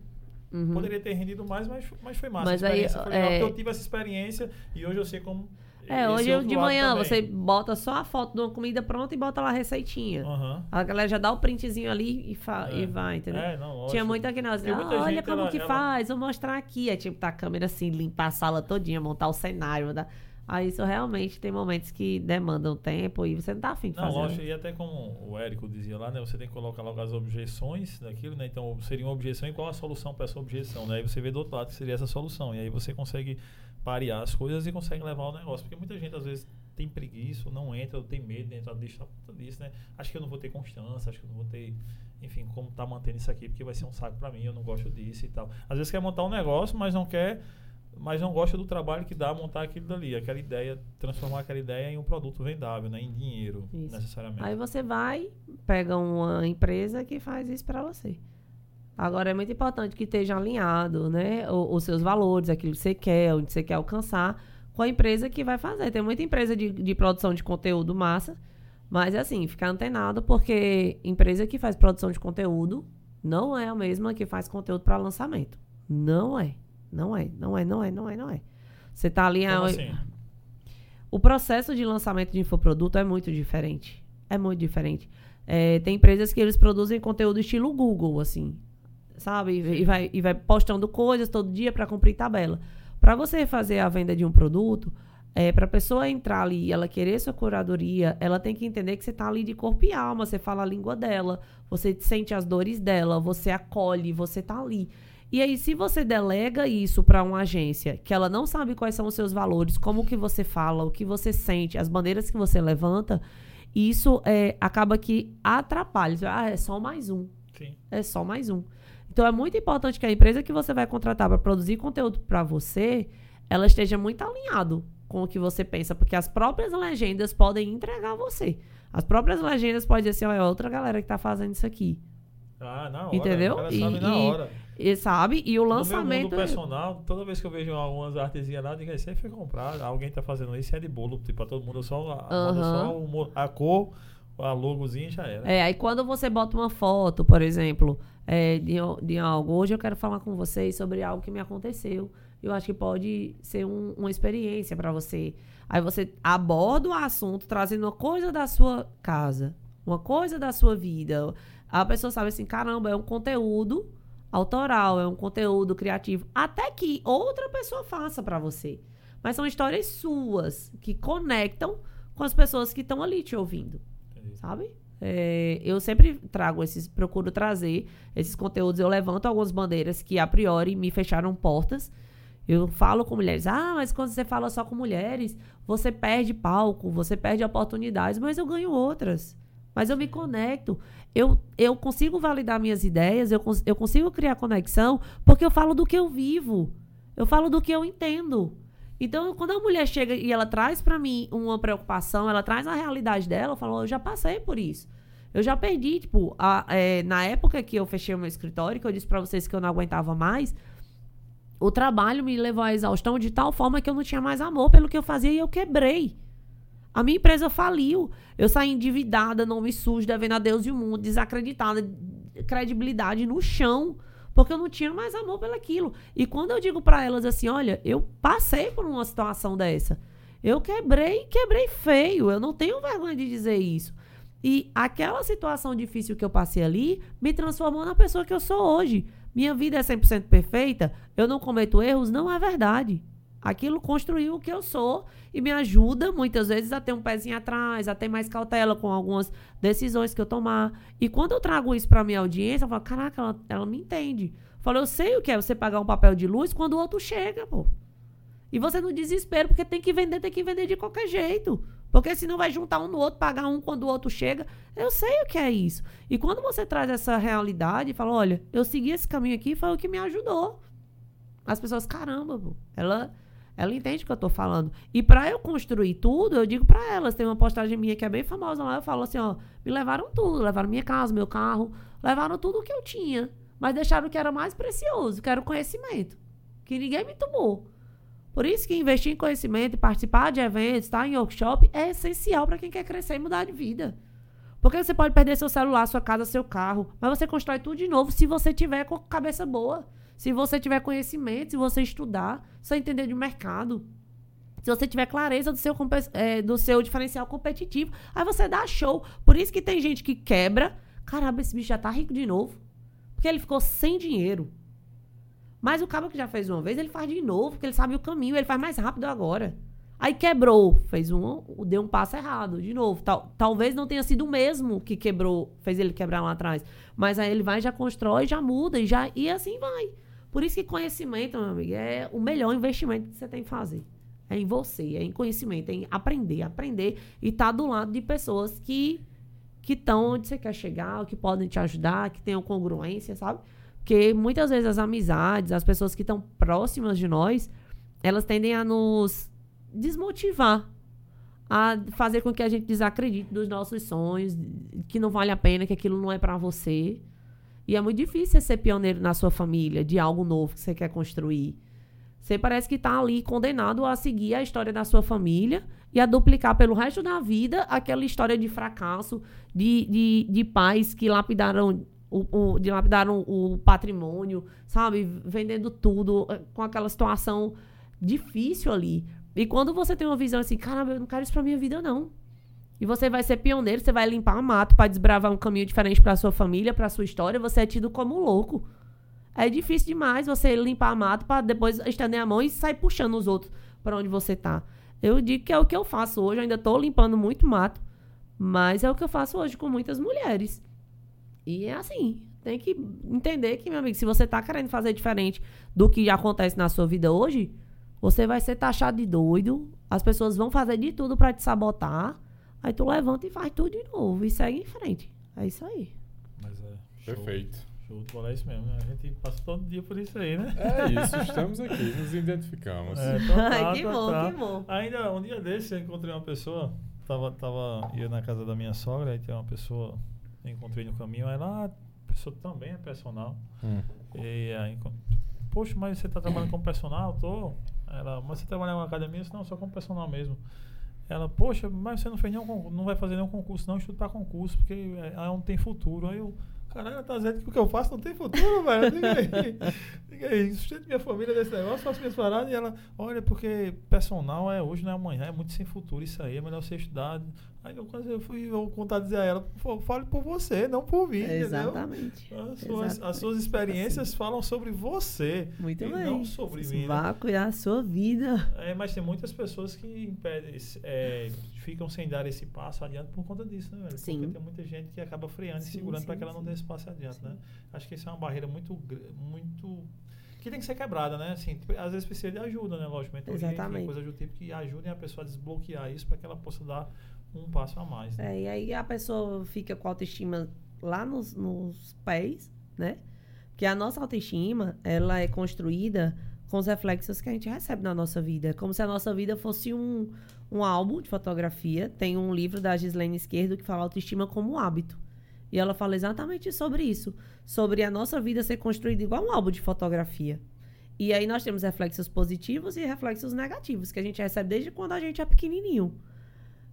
Uhum. poderia ter rendido mais, mas, mas foi massa. Mas aí, é- porque eu tive essa experiência e hoje eu sei como É, hoje outro de manhã também. você bota só a foto de uma comida pronta e bota lá a receitinha. Aham. A galera já dá o printzinho ali e, fa- É. e vai, entendeu? É, não. Tinha muita que nós, ah, muita olha como ela- que ela- faz, vou mostrar aqui. É tipo, tá a câmera assim, limpar a sala todinha, montar o cenário. Mandar... Aí isso realmente tem momentos que demandam tempo e você não tá afim de Não, fazer. lógico, né? e até como o Érico dizia lá, né? Você tem que colocar logo as objeções daquilo, né? Então, seria uma objeção e qual a solução para essa objeção, né? Aí você vê do outro lado que seria essa solução. E aí você consegue parear as coisas e consegue levar o negócio. Porque muita gente, às vezes, tem preguiça, ou não entra, ou tem medo de entrar disso, por conta disso, né? Acho que eu não vou ter constância, acho que eu não vou ter, enfim, como tá mantendo isso aqui, porque vai ser um saco para mim, eu não gosto disso e tal. Às vezes quer montar um negócio, mas não quer mas não gosta do trabalho que dá montar aquilo dali, aquela ideia, transformar aquela ideia em um produto vendável, né, em dinheiro, Isso. necessariamente. Aí você vai, pega uma empresa que faz isso pra você. Agora é muito importante que esteja alinhado, né? Os seus valores, aquilo que você quer, onde você quer alcançar, com a empresa que vai fazer. Tem muita empresa de, de produção de conteúdo massa, mas assim, ficar antenado, porque empresa que faz produção de conteúdo não é a mesma que faz conteúdo para lançamento. Não é. Não é, não é, não é, não é, não é. Você tá ali. Como ah, assim? o processo de lançamento de infoproduto é muito diferente. É muito diferente. É, tem empresas que eles produzem conteúdo estilo Google, assim, sabe? E, vai, e vai postando coisas todo dia para cumprir tabela. Para você fazer a venda de um produto, é, para a pessoa entrar ali e ela querer sua curadoria, ela tem que entender que você está ali de corpo e alma, você fala a língua dela, você sente as dores dela, você acolhe, você está ali. E aí, se você delega isso para uma agência que ela não sabe quais são os seus valores, como que você fala, o que você sente, as bandeiras que você levanta, isso é, acaba que atrapalha. Ah, é só mais um. Sim. É só mais um. Então é muito importante que a empresa que você vai contratar para produzir conteúdo para você, ela esteja muito alinhado com o que você pensa, porque as próprias legendas podem entregar você. As próprias legendas podem dizer assim, é outra galera que tá fazendo isso aqui. Ah, na hora. Entendeu? E- sabe na e- hora. E sabe? E o No lançamento. mundo personal, toda vez que eu vejo algumas artesinhas lá, eu digo, isso aí foi comprado. Alguém tá fazendo isso, é de bolo. Tipo, pra todo mundo, só, a, Aham. só a cor, a logozinha já era. É, aí quando você bota uma foto, por exemplo, é, de, de algo, hoje eu quero falar com vocês sobre algo que me aconteceu. Eu acho que pode ser um- uma experiência para você. Aí você aborda o assunto trazendo uma coisa da sua casa, uma coisa da sua vida. A pessoa sabe assim, caramba, é um conteúdo autoral, é um conteúdo criativo, até que outra pessoa faça para você. Mas são histórias suas que conectam com as pessoas que estão ali te ouvindo sabe? É, eu sempre trago esses, procuro trazer esses conteúdos. Eu levanto algumas bandeiras que a priori me fecharam portas. Eu falo com mulheres, ah, mas quando você fala só com mulheres, você perde palco, você perde oportunidades, mas eu ganho outras. Mas eu me conecto. Eu, eu consigo validar minhas ideias, eu, cons- eu consigo criar conexão, porque eu falo do que eu vivo. Eu falo do que eu entendo. Então, quando a mulher chega e ela traz pra mim uma preocupação, ela traz a realidade dela, eu falo, eu já passei por isso. Eu já perdi, tipo, a- é, na época que eu fechei o meu escritório, que eu disse pra vocês que eu não aguentava mais, o trabalho me levou à exaustão de tal forma que eu não tinha mais amor pelo que eu fazia e eu quebrei. A minha empresa faliu. Eu saí endividada, nome sujo, devendo a Deus e o mundo, desacreditada, credibilidade no chão, porque eu não tinha mais amor pelaquilo. E quando eu digo pra elas assim, olha, eu passei por uma situação dessa. Eu quebrei, quebrei feio. Eu não tenho vergonha de dizer isso. E aquela situação difícil que eu passei ali me transformou na pessoa que eu sou hoje. Minha vida é 100% perfeita, eu não cometo erros, não é verdade. Aquilo construiu o que eu sou e me ajuda muitas vezes a ter um pezinho atrás, a ter mais cautela com algumas decisões que eu tomar. E quando eu trago isso para minha audiência, eu falo, caraca, ela, ela me entende. Eu eu sei o que é você pagar um papel de luz quando o outro chega, pô. E você no desespero, porque tem que vender, tem que vender de qualquer jeito. Porque senão vai juntar um no outro, pagar um quando o outro chega. Eu sei o que é isso. E quando você traz essa realidade e fala, olha, eu segui esse caminho aqui, foi o que me ajudou. As pessoas, caramba, pô, ela, ela entende o que eu tô falando. E para eu construir tudo, eu digo para elas, tem uma postagem minha que é bem famosa lá, eu falo assim, ó, me levaram tudo, levaram minha casa, meu carro, levaram tudo o que eu tinha, mas deixaram o que era mais precioso, que era o conhecimento, que ninguém me tomou. Por isso que investir em conhecimento participar de eventos, estar em workshop é essencial para quem quer crescer e mudar de vida. Porque você pode perder seu celular, sua casa, seu carro, mas você constrói tudo de novo se você tiver com a cabeça boa, se você tiver conhecimento, se você estudar, se você entender de mercado. Se você tiver clareza do seu, é, do seu diferencial competitivo, aí você dá show. Por isso que tem gente que quebra. Caramba, esse bicho já tá rico de novo. Porque ele ficou sem dinheiro. Mas o cara que já fez uma vez, ele faz de novo, porque ele sabe o caminho, ele faz mais rápido agora. Aí quebrou, fez um, deu um passo errado, de novo. Tal, talvez não tenha sido o mesmo que quebrou, fez ele quebrar lá atrás. Mas aí ele vai, já constrói, já muda e, já, e assim vai. Por isso que conhecimento, meu amigo, é o melhor investimento que você tem que fazer. É em você, é em conhecimento, é em aprender, aprender e estar do lado de pessoas que que estão onde você quer chegar, que podem te ajudar, que tenham congruência, sabe? Porque muitas vezes as amizades, as pessoas que estão próximas de nós, elas tendem a nos desmotivar, a fazer com que a gente desacredite dos nossos sonhos, que não vale a pena, que aquilo não é para você. E é muito difícil ser pioneiro na sua família, de algo novo que você quer construir. Você parece que está ali condenado a seguir a história da sua família e a duplicar pelo resto da vida aquela história de fracasso, de, de, de pais que lapidaram o, o, dilapidaram o patrimônio, sabe? Vendendo tudo, eh, com aquela situação difícil ali. E quando você tem uma visão assim, caramba, eu não quero isso pra minha vida, não. E você vai ser pioneiro, você vai limpar mato para desbravar um caminho diferente para sua família, para sua história, você é tido como louco. É difícil demais você limpar mato para depois estender a mão e sair puxando os outros para onde você tá. Eu digo que é o que eu faço hoje, eu ainda tô limpando muito mato, mas é o que eu faço hoje com muitas mulheres. E é assim, tem que entender que, meu amigo, se você tá querendo fazer diferente do que acontece na sua vida hoje, você vai ser taxado de doido, as pessoas vão fazer de tudo para te sabotar, aí tu levanta e faz tudo de novo e segue em frente. É isso aí. Mas é. Show, Perfeito. Show de bola é isso mesmo. né? A gente passa todo dia por isso aí, né? É isso, estamos aqui, nos identificamos. É, total, Ai, que bom, total. que bom. Ainda um dia desse eu encontrei uma pessoa, tava, tava ia na casa da minha sogra, aí tem uma pessoa, encontrei no caminho, ela, ah, a pessoa também é personal. Hum. E aí, poxa, mas você tá trabalhando como personal? Tô. Ela, mas você trabalha na academia? Eu disse, não, só como personal mesmo. Ela, poxa, mas você não fez nenhum concurso, não vai fazer nenhum concurso, não, estudo pra concurso, porque é, é onde tem futuro. Aí eu, caralho, ela tá dizendo que o que eu faço não tem futuro, velho. Diga aí, diga aí, sustento minha família desse negócio, faço minhas paradas. E ela, olha, porque personal é hoje, não é amanhã, é muito sem futuro isso aí, é melhor você estudar. Aí eu, eu fui eu contar dizer a ela, "Pô, fale por você, não por mim, entendeu? Exatamente. As suas, as Exatamente. suas experiências falam sobre você Muito e bem. não sobre mim. né? Vá cuidar da sua vida. É, mas tem muitas pessoas que impedem, é, ficam sem dar esse passo adiante por conta disso, né, velho? Sim. Porque tem muita gente que acaba freando e Sim, segurando para que ela não dê esse passo adiante, Sim. né? Acho que isso é uma barreira muito, muito que tem que ser quebrada, né? Assim, tipo, às vezes precisa de ajuda, né? Lógico, mentoria, enfim, Exatamente. coisas do tipo que ajudem a pessoa a desbloquear isso para que ela possa dar um passo a mais. né? É, e aí a pessoa fica com a autoestima lá nos, nos pés, né? Porque a nossa autoestima, ela é construída com os reflexos que a gente recebe na nossa vida. É como se a nossa vida fosse um, um álbum de fotografia. Tem um livro da Gislaine Esquerdo que fala autoestima como hábito. E ela fala exatamente sobre isso. Sobre a nossa vida ser construída igual um álbum de fotografia. E aí nós temos reflexos positivos e reflexos negativos, que a gente recebe desde quando a gente é pequenininho.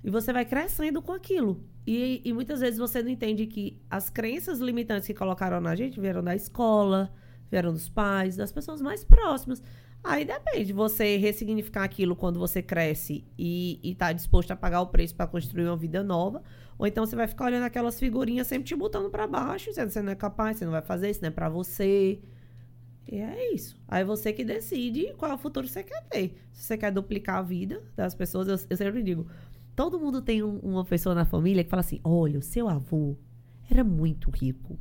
E você vai crescendo com aquilo. E, e muitas vezes você não entende que as crenças limitantes que colocaram na gente vieram da escola, vieram dos pais, das pessoas mais próximas. Aí depende, você ressignificar aquilo quando você cresce e, e tá disposto a pagar o preço para construir uma vida nova. Ou então você vai ficar olhando aquelas figurinhas sempre te botando para baixo, dizendo que você não é capaz, você não vai fazer isso, não é para você. E é isso. Aí você que decide qual é futuro você quer ter. Se você quer duplicar a vida das pessoas, eu, eu sempre digo, todo mundo tem um- uma pessoa na família que fala assim: olha, o seu avô era muito rico.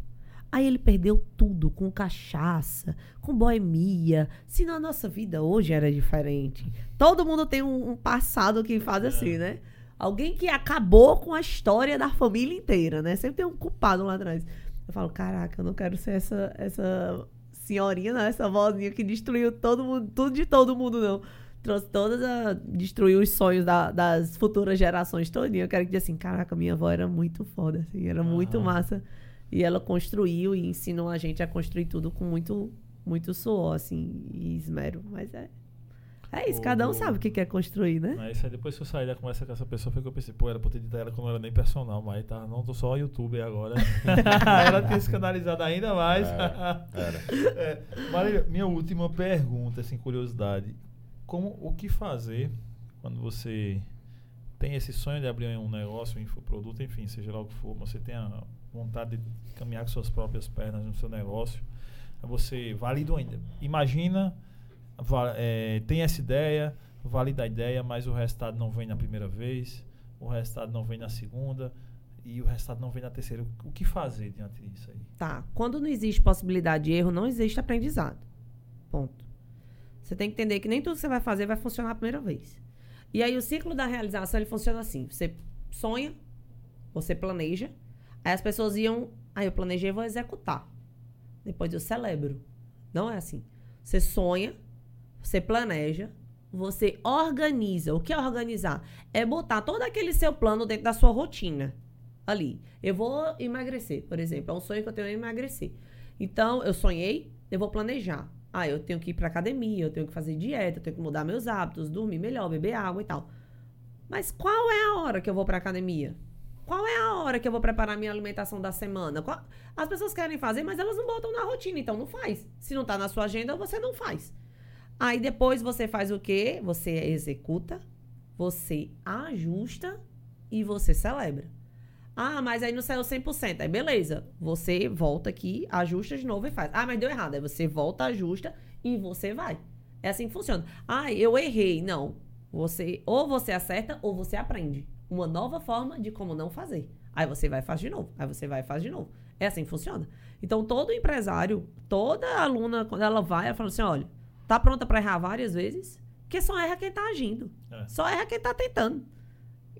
Aí ele perdeu tudo com cachaça, com boemia. Se na nossa vida hoje era diferente. Todo mundo tem um, um passado que faz assim, né? Alguém que acabou com a história da família inteira, né? Sempre tem um culpado lá atrás. Eu falo, caraca, eu não quero ser essa, essa senhorinha, não, essa vozinha que destruiu todo mundo, tudo de todo mundo, não. Trouxe todas a. destruiu os sonhos da- das futuras gerações todinha. Eu quero que diga assim, caraca, minha avó era muito foda, assim, era muito massa. E ela construiu e ensinou a gente a construir tudo com muito, muito suor, assim, e esmero. Mas é. É isso, O- cada um sabe o que quer construir, né? Mas aí depois que eu saí da conversa com essa pessoa, foi que eu pensei, pô, era pra eu ter dito ela que eu não era nem personal, mas tá, não, tô só youtuber agora. ela tinha escandalizado ainda mais. Era, era. É, Marília, minha última pergunta, assim, curiosidade. Como, o que fazer quando você tem esse sonho de abrir um negócio, um infoproduto, enfim, seja lá o que for, você tem a vontade de caminhar com suas próprias pernas no seu negócio, você valida ainda. Imagina, é, tem essa ideia, valida a ideia, mas o resultado não vem na primeira vez, o resultado não vem na segunda e o resultado não vem na terceira. O que fazer diante disso aí? Tá. Quando não existe possibilidade de erro, não existe aprendizado. Ponto. Você tem que entender que nem tudo que você vai fazer vai funcionar a primeira vez. E aí o ciclo da realização ele funciona assim: você sonha, você planeja, aí as pessoas iam, aí eu planejei vou executar. Depois eu celebro. Não é assim. Você sonha, você planeja, você organiza. O que é organizar? É botar todo aquele seu plano dentro da sua rotina. Ali. Eu vou emagrecer, por exemplo. É um sonho que eu tenho emagrecer. Então, eu sonhei, eu vou planejar. Ah, eu tenho que ir pra academia, eu tenho que fazer dieta, eu tenho que mudar meus hábitos, dormir melhor, beber água e tal. Mas qual é a hora que eu vou pra academia? Qual é a hora que eu vou preparar minha alimentação da semana? Qual... As pessoas querem fazer, mas elas não botam na rotina, então não faz. Se não tá na sua agenda, você não faz. Aí depois você faz o quê? Você executa, você ajusta e você celebra. Ah, mas aí não saiu 100%. Aí beleza, você volta aqui, ajusta de novo e faz. Ah, mas deu errado. Aí você volta, ajusta e você vai. É assim que funciona. Ah, eu errei. Não. Você ou você acerta ou você aprende uma nova forma de como não fazer. Aí você vai e faz de novo. Aí você vai e faz de novo. É assim que funciona. Então todo empresário, toda aluna quando ela vai, ela fala assim, olha, Tá pronta para errar várias vezes, porque só erra quem tá agindo. É. Só erra quem tá tentando.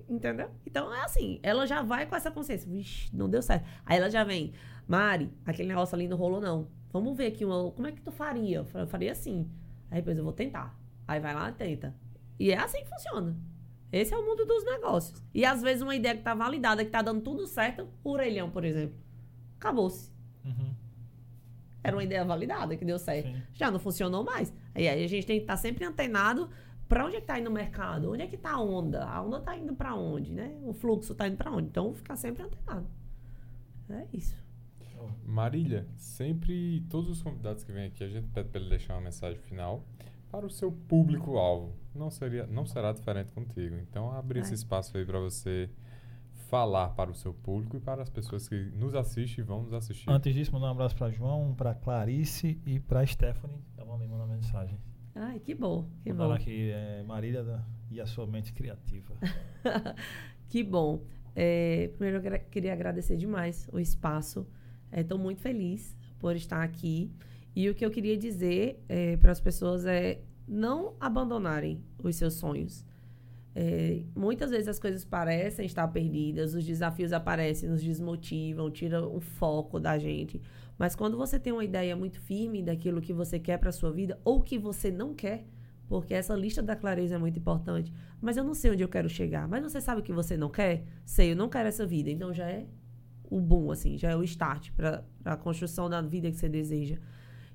Entendeu? Então é assim, ela já vai com essa consciência. Vixe, não deu certo. Aí ela já vem, Mari, aquele negócio ali não rolou, não. Vamos ver aqui, uma, como é que tu faria? Eu faria assim. Aí depois eu vou tentar. Aí vai lá, tenta. E é assim que funciona. Esse é o mundo dos negócios. E às vezes uma ideia que tá validada, que tá dando tudo certo, o orelhão, por exemplo. Acabou-se. Uhum. Era uma ideia validada, que deu certo. Sim. Já não funcionou mais. E aí a gente tem que estar tá sempre antenado para onde é que está indo o mercado, onde é que está a onda, a onda está indo para onde, né? O fluxo está indo para onde. Então, ficar sempre antenado. É isso. Marília, sempre todos os convidados que vêm aqui, a gente pede para ele deixar uma mensagem final para o seu público-alvo. Não, seria, não será diferente contigo. Então, abrir esse espaço aí para você falar para o seu público e para as pessoas que nos assistem e vão nos assistir. Antes disso, mandar um abraço para João, para Clarice e para Stephanie, estavam me mandando mensagem. Ai, que bom, que Mandaram bom. aqui, é, Marília da, e a sua mente criativa. que bom. É, primeiro, eu queria agradecer demais o espaço. Estou é, muito feliz por estar aqui. E o que eu queria dizer é, para as pessoas é não abandonarem os seus sonhos. É, muitas vezes as coisas parecem estar perdidas, os desafios aparecem, nos desmotivam, tiram o foco da gente. Mas quando você tem uma ideia muito firme daquilo que você quer para sua vida ou que você não quer, porque essa lista da clareza é muito importante. Mas eu não sei onde eu quero chegar. Mas você sabe o que você não quer? Sei, eu não quero essa vida. Então já é o boom, assim, já é o start para a construção da vida que você deseja.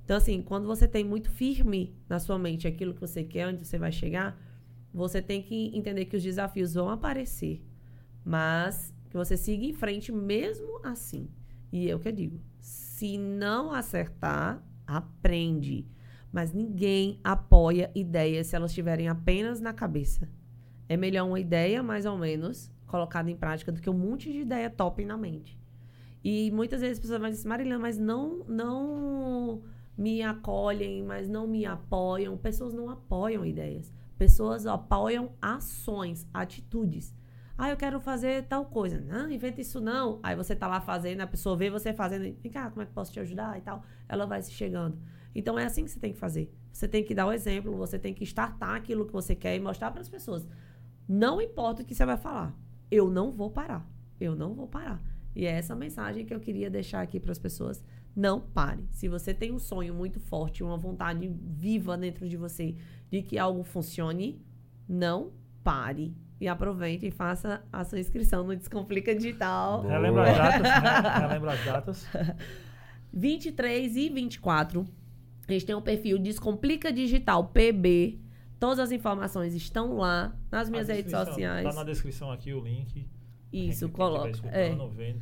Então, assim, quando você tem muito firme na sua mente aquilo que você quer, onde você vai chegar, você tem que entender que os desafios vão aparecer, mas que você siga em frente mesmo assim. E é o que eu digo: se não acertar, aprende. Mas ninguém apoia ideias se elas estiverem apenas na cabeça. É melhor uma ideia, mais ou menos, colocada em prática do que um monte de ideia top na mente. E muitas vezes as pessoas vão dizer, Marilã, mas não, não me acolhem, mas não me apoiam. Pessoas não apoiam ideias. Pessoas apoiam ações, atitudes. Ah, eu quero fazer tal coisa. Não, inventa isso não. Aí você tá lá fazendo, a pessoa vê você fazendo, vem cá, como é que posso te ajudar e tal. Ela vai se chegando. Então é assim que você tem que fazer. Você tem que dar o exemplo, você tem que startar aquilo que você quer e mostrar para as pessoas. Não importa o que você vai falar. Eu não vou parar. Eu não vou parar. E é essa mensagem que eu queria deixar aqui para as pessoas. Não pare. Se você tem um sonho muito forte, uma vontade viva dentro de você de que algo funcione, não pare. E aproveite e faça a sua inscrição no Descomplica Digital. Relembra as datas. Né? Relembra as datas. 23 e 24. A gente tem um perfil Descomplica Digital PB. Todas as informações estão lá nas minhas redes sociais. Está na descrição aqui o link. Isso, coloca. É.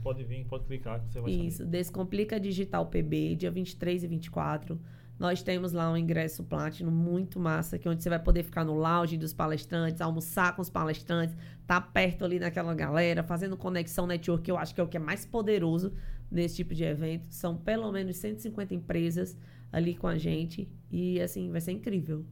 pode vir, pode clicar que você vai Isso, saber. Descomplica Digital PB, dia 23 e 24 Nós temos lá um ingresso Platinum muito massa, que é onde você vai poder ficar no lounge dos palestrantes, almoçar com os palestrantes, tá perto ali naquela galera, fazendo conexão network, que eu acho que é o que é mais poderoso nesse tipo de evento. São pelo menos 150 empresas ali com a gente e assim, vai ser incrível.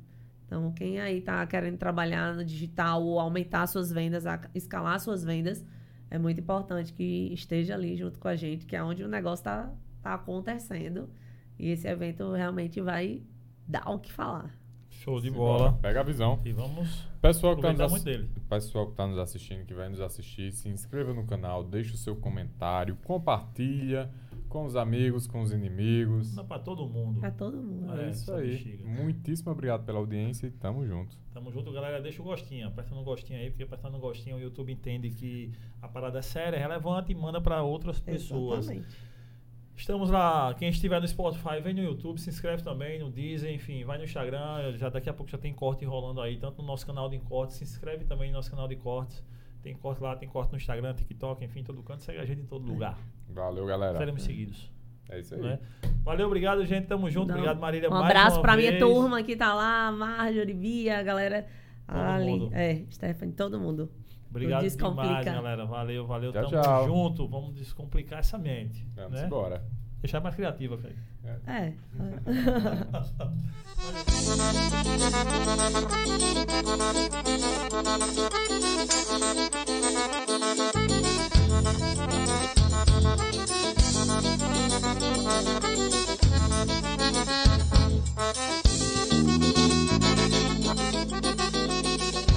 Então, quem aí tá querendo trabalhar no digital ou aumentar suas vendas, escalar suas vendas, é muito importante que esteja ali junto com a gente, que é onde o negócio está tá acontecendo. E esse evento realmente vai dar o que falar. Show de bola. Pega a visão. E vamos Pessoal que, tá nos dele. Pessoal que está nos assistindo, que vai nos assistir, se inscreva no canal, deixa o seu comentário, compartilha com os amigos, com os inimigos. Dá pra todo mundo. Pra todo mundo. É, É isso aí. bexiga. Muitíssimo obrigado pela audiência e tamo junto. Tamo junto, galera. Deixa o gostinho. Aperta no gostinho aí, porque apertando no gostinho o YouTube entende que a parada é séria, é relevante e manda pra outras pessoas. Exatamente. Estamos lá. Quem estiver no Spotify, vem no YouTube, se inscreve também no Deezer, enfim, vai no Instagram. Já daqui a pouco já tem corte rolando aí, tanto no nosso canal de cortes. Se inscreve também no nosso canal de cortes. Tem corte lá, tem corte no Instagram, TikTok, enfim, todo canto. Segue a gente em todo lugar. Valeu, galera. Seremos seguidos. É isso aí. Né? Valeu, obrigado, gente. Tamo junto. Não. Obrigado, Marília. Um abraço pra minha vez. turma que tá lá, Marjorie, Bia, a galera Todo ali. mundo. É, Stephanie, todo mundo. Obrigado Descomplica. demais, galera. Valeu, valeu. Tchau, Tamo tchau. junto. Vamos descomplicar essa mente. Vamos né? embora. Deixar mais criativa, velho. É. é.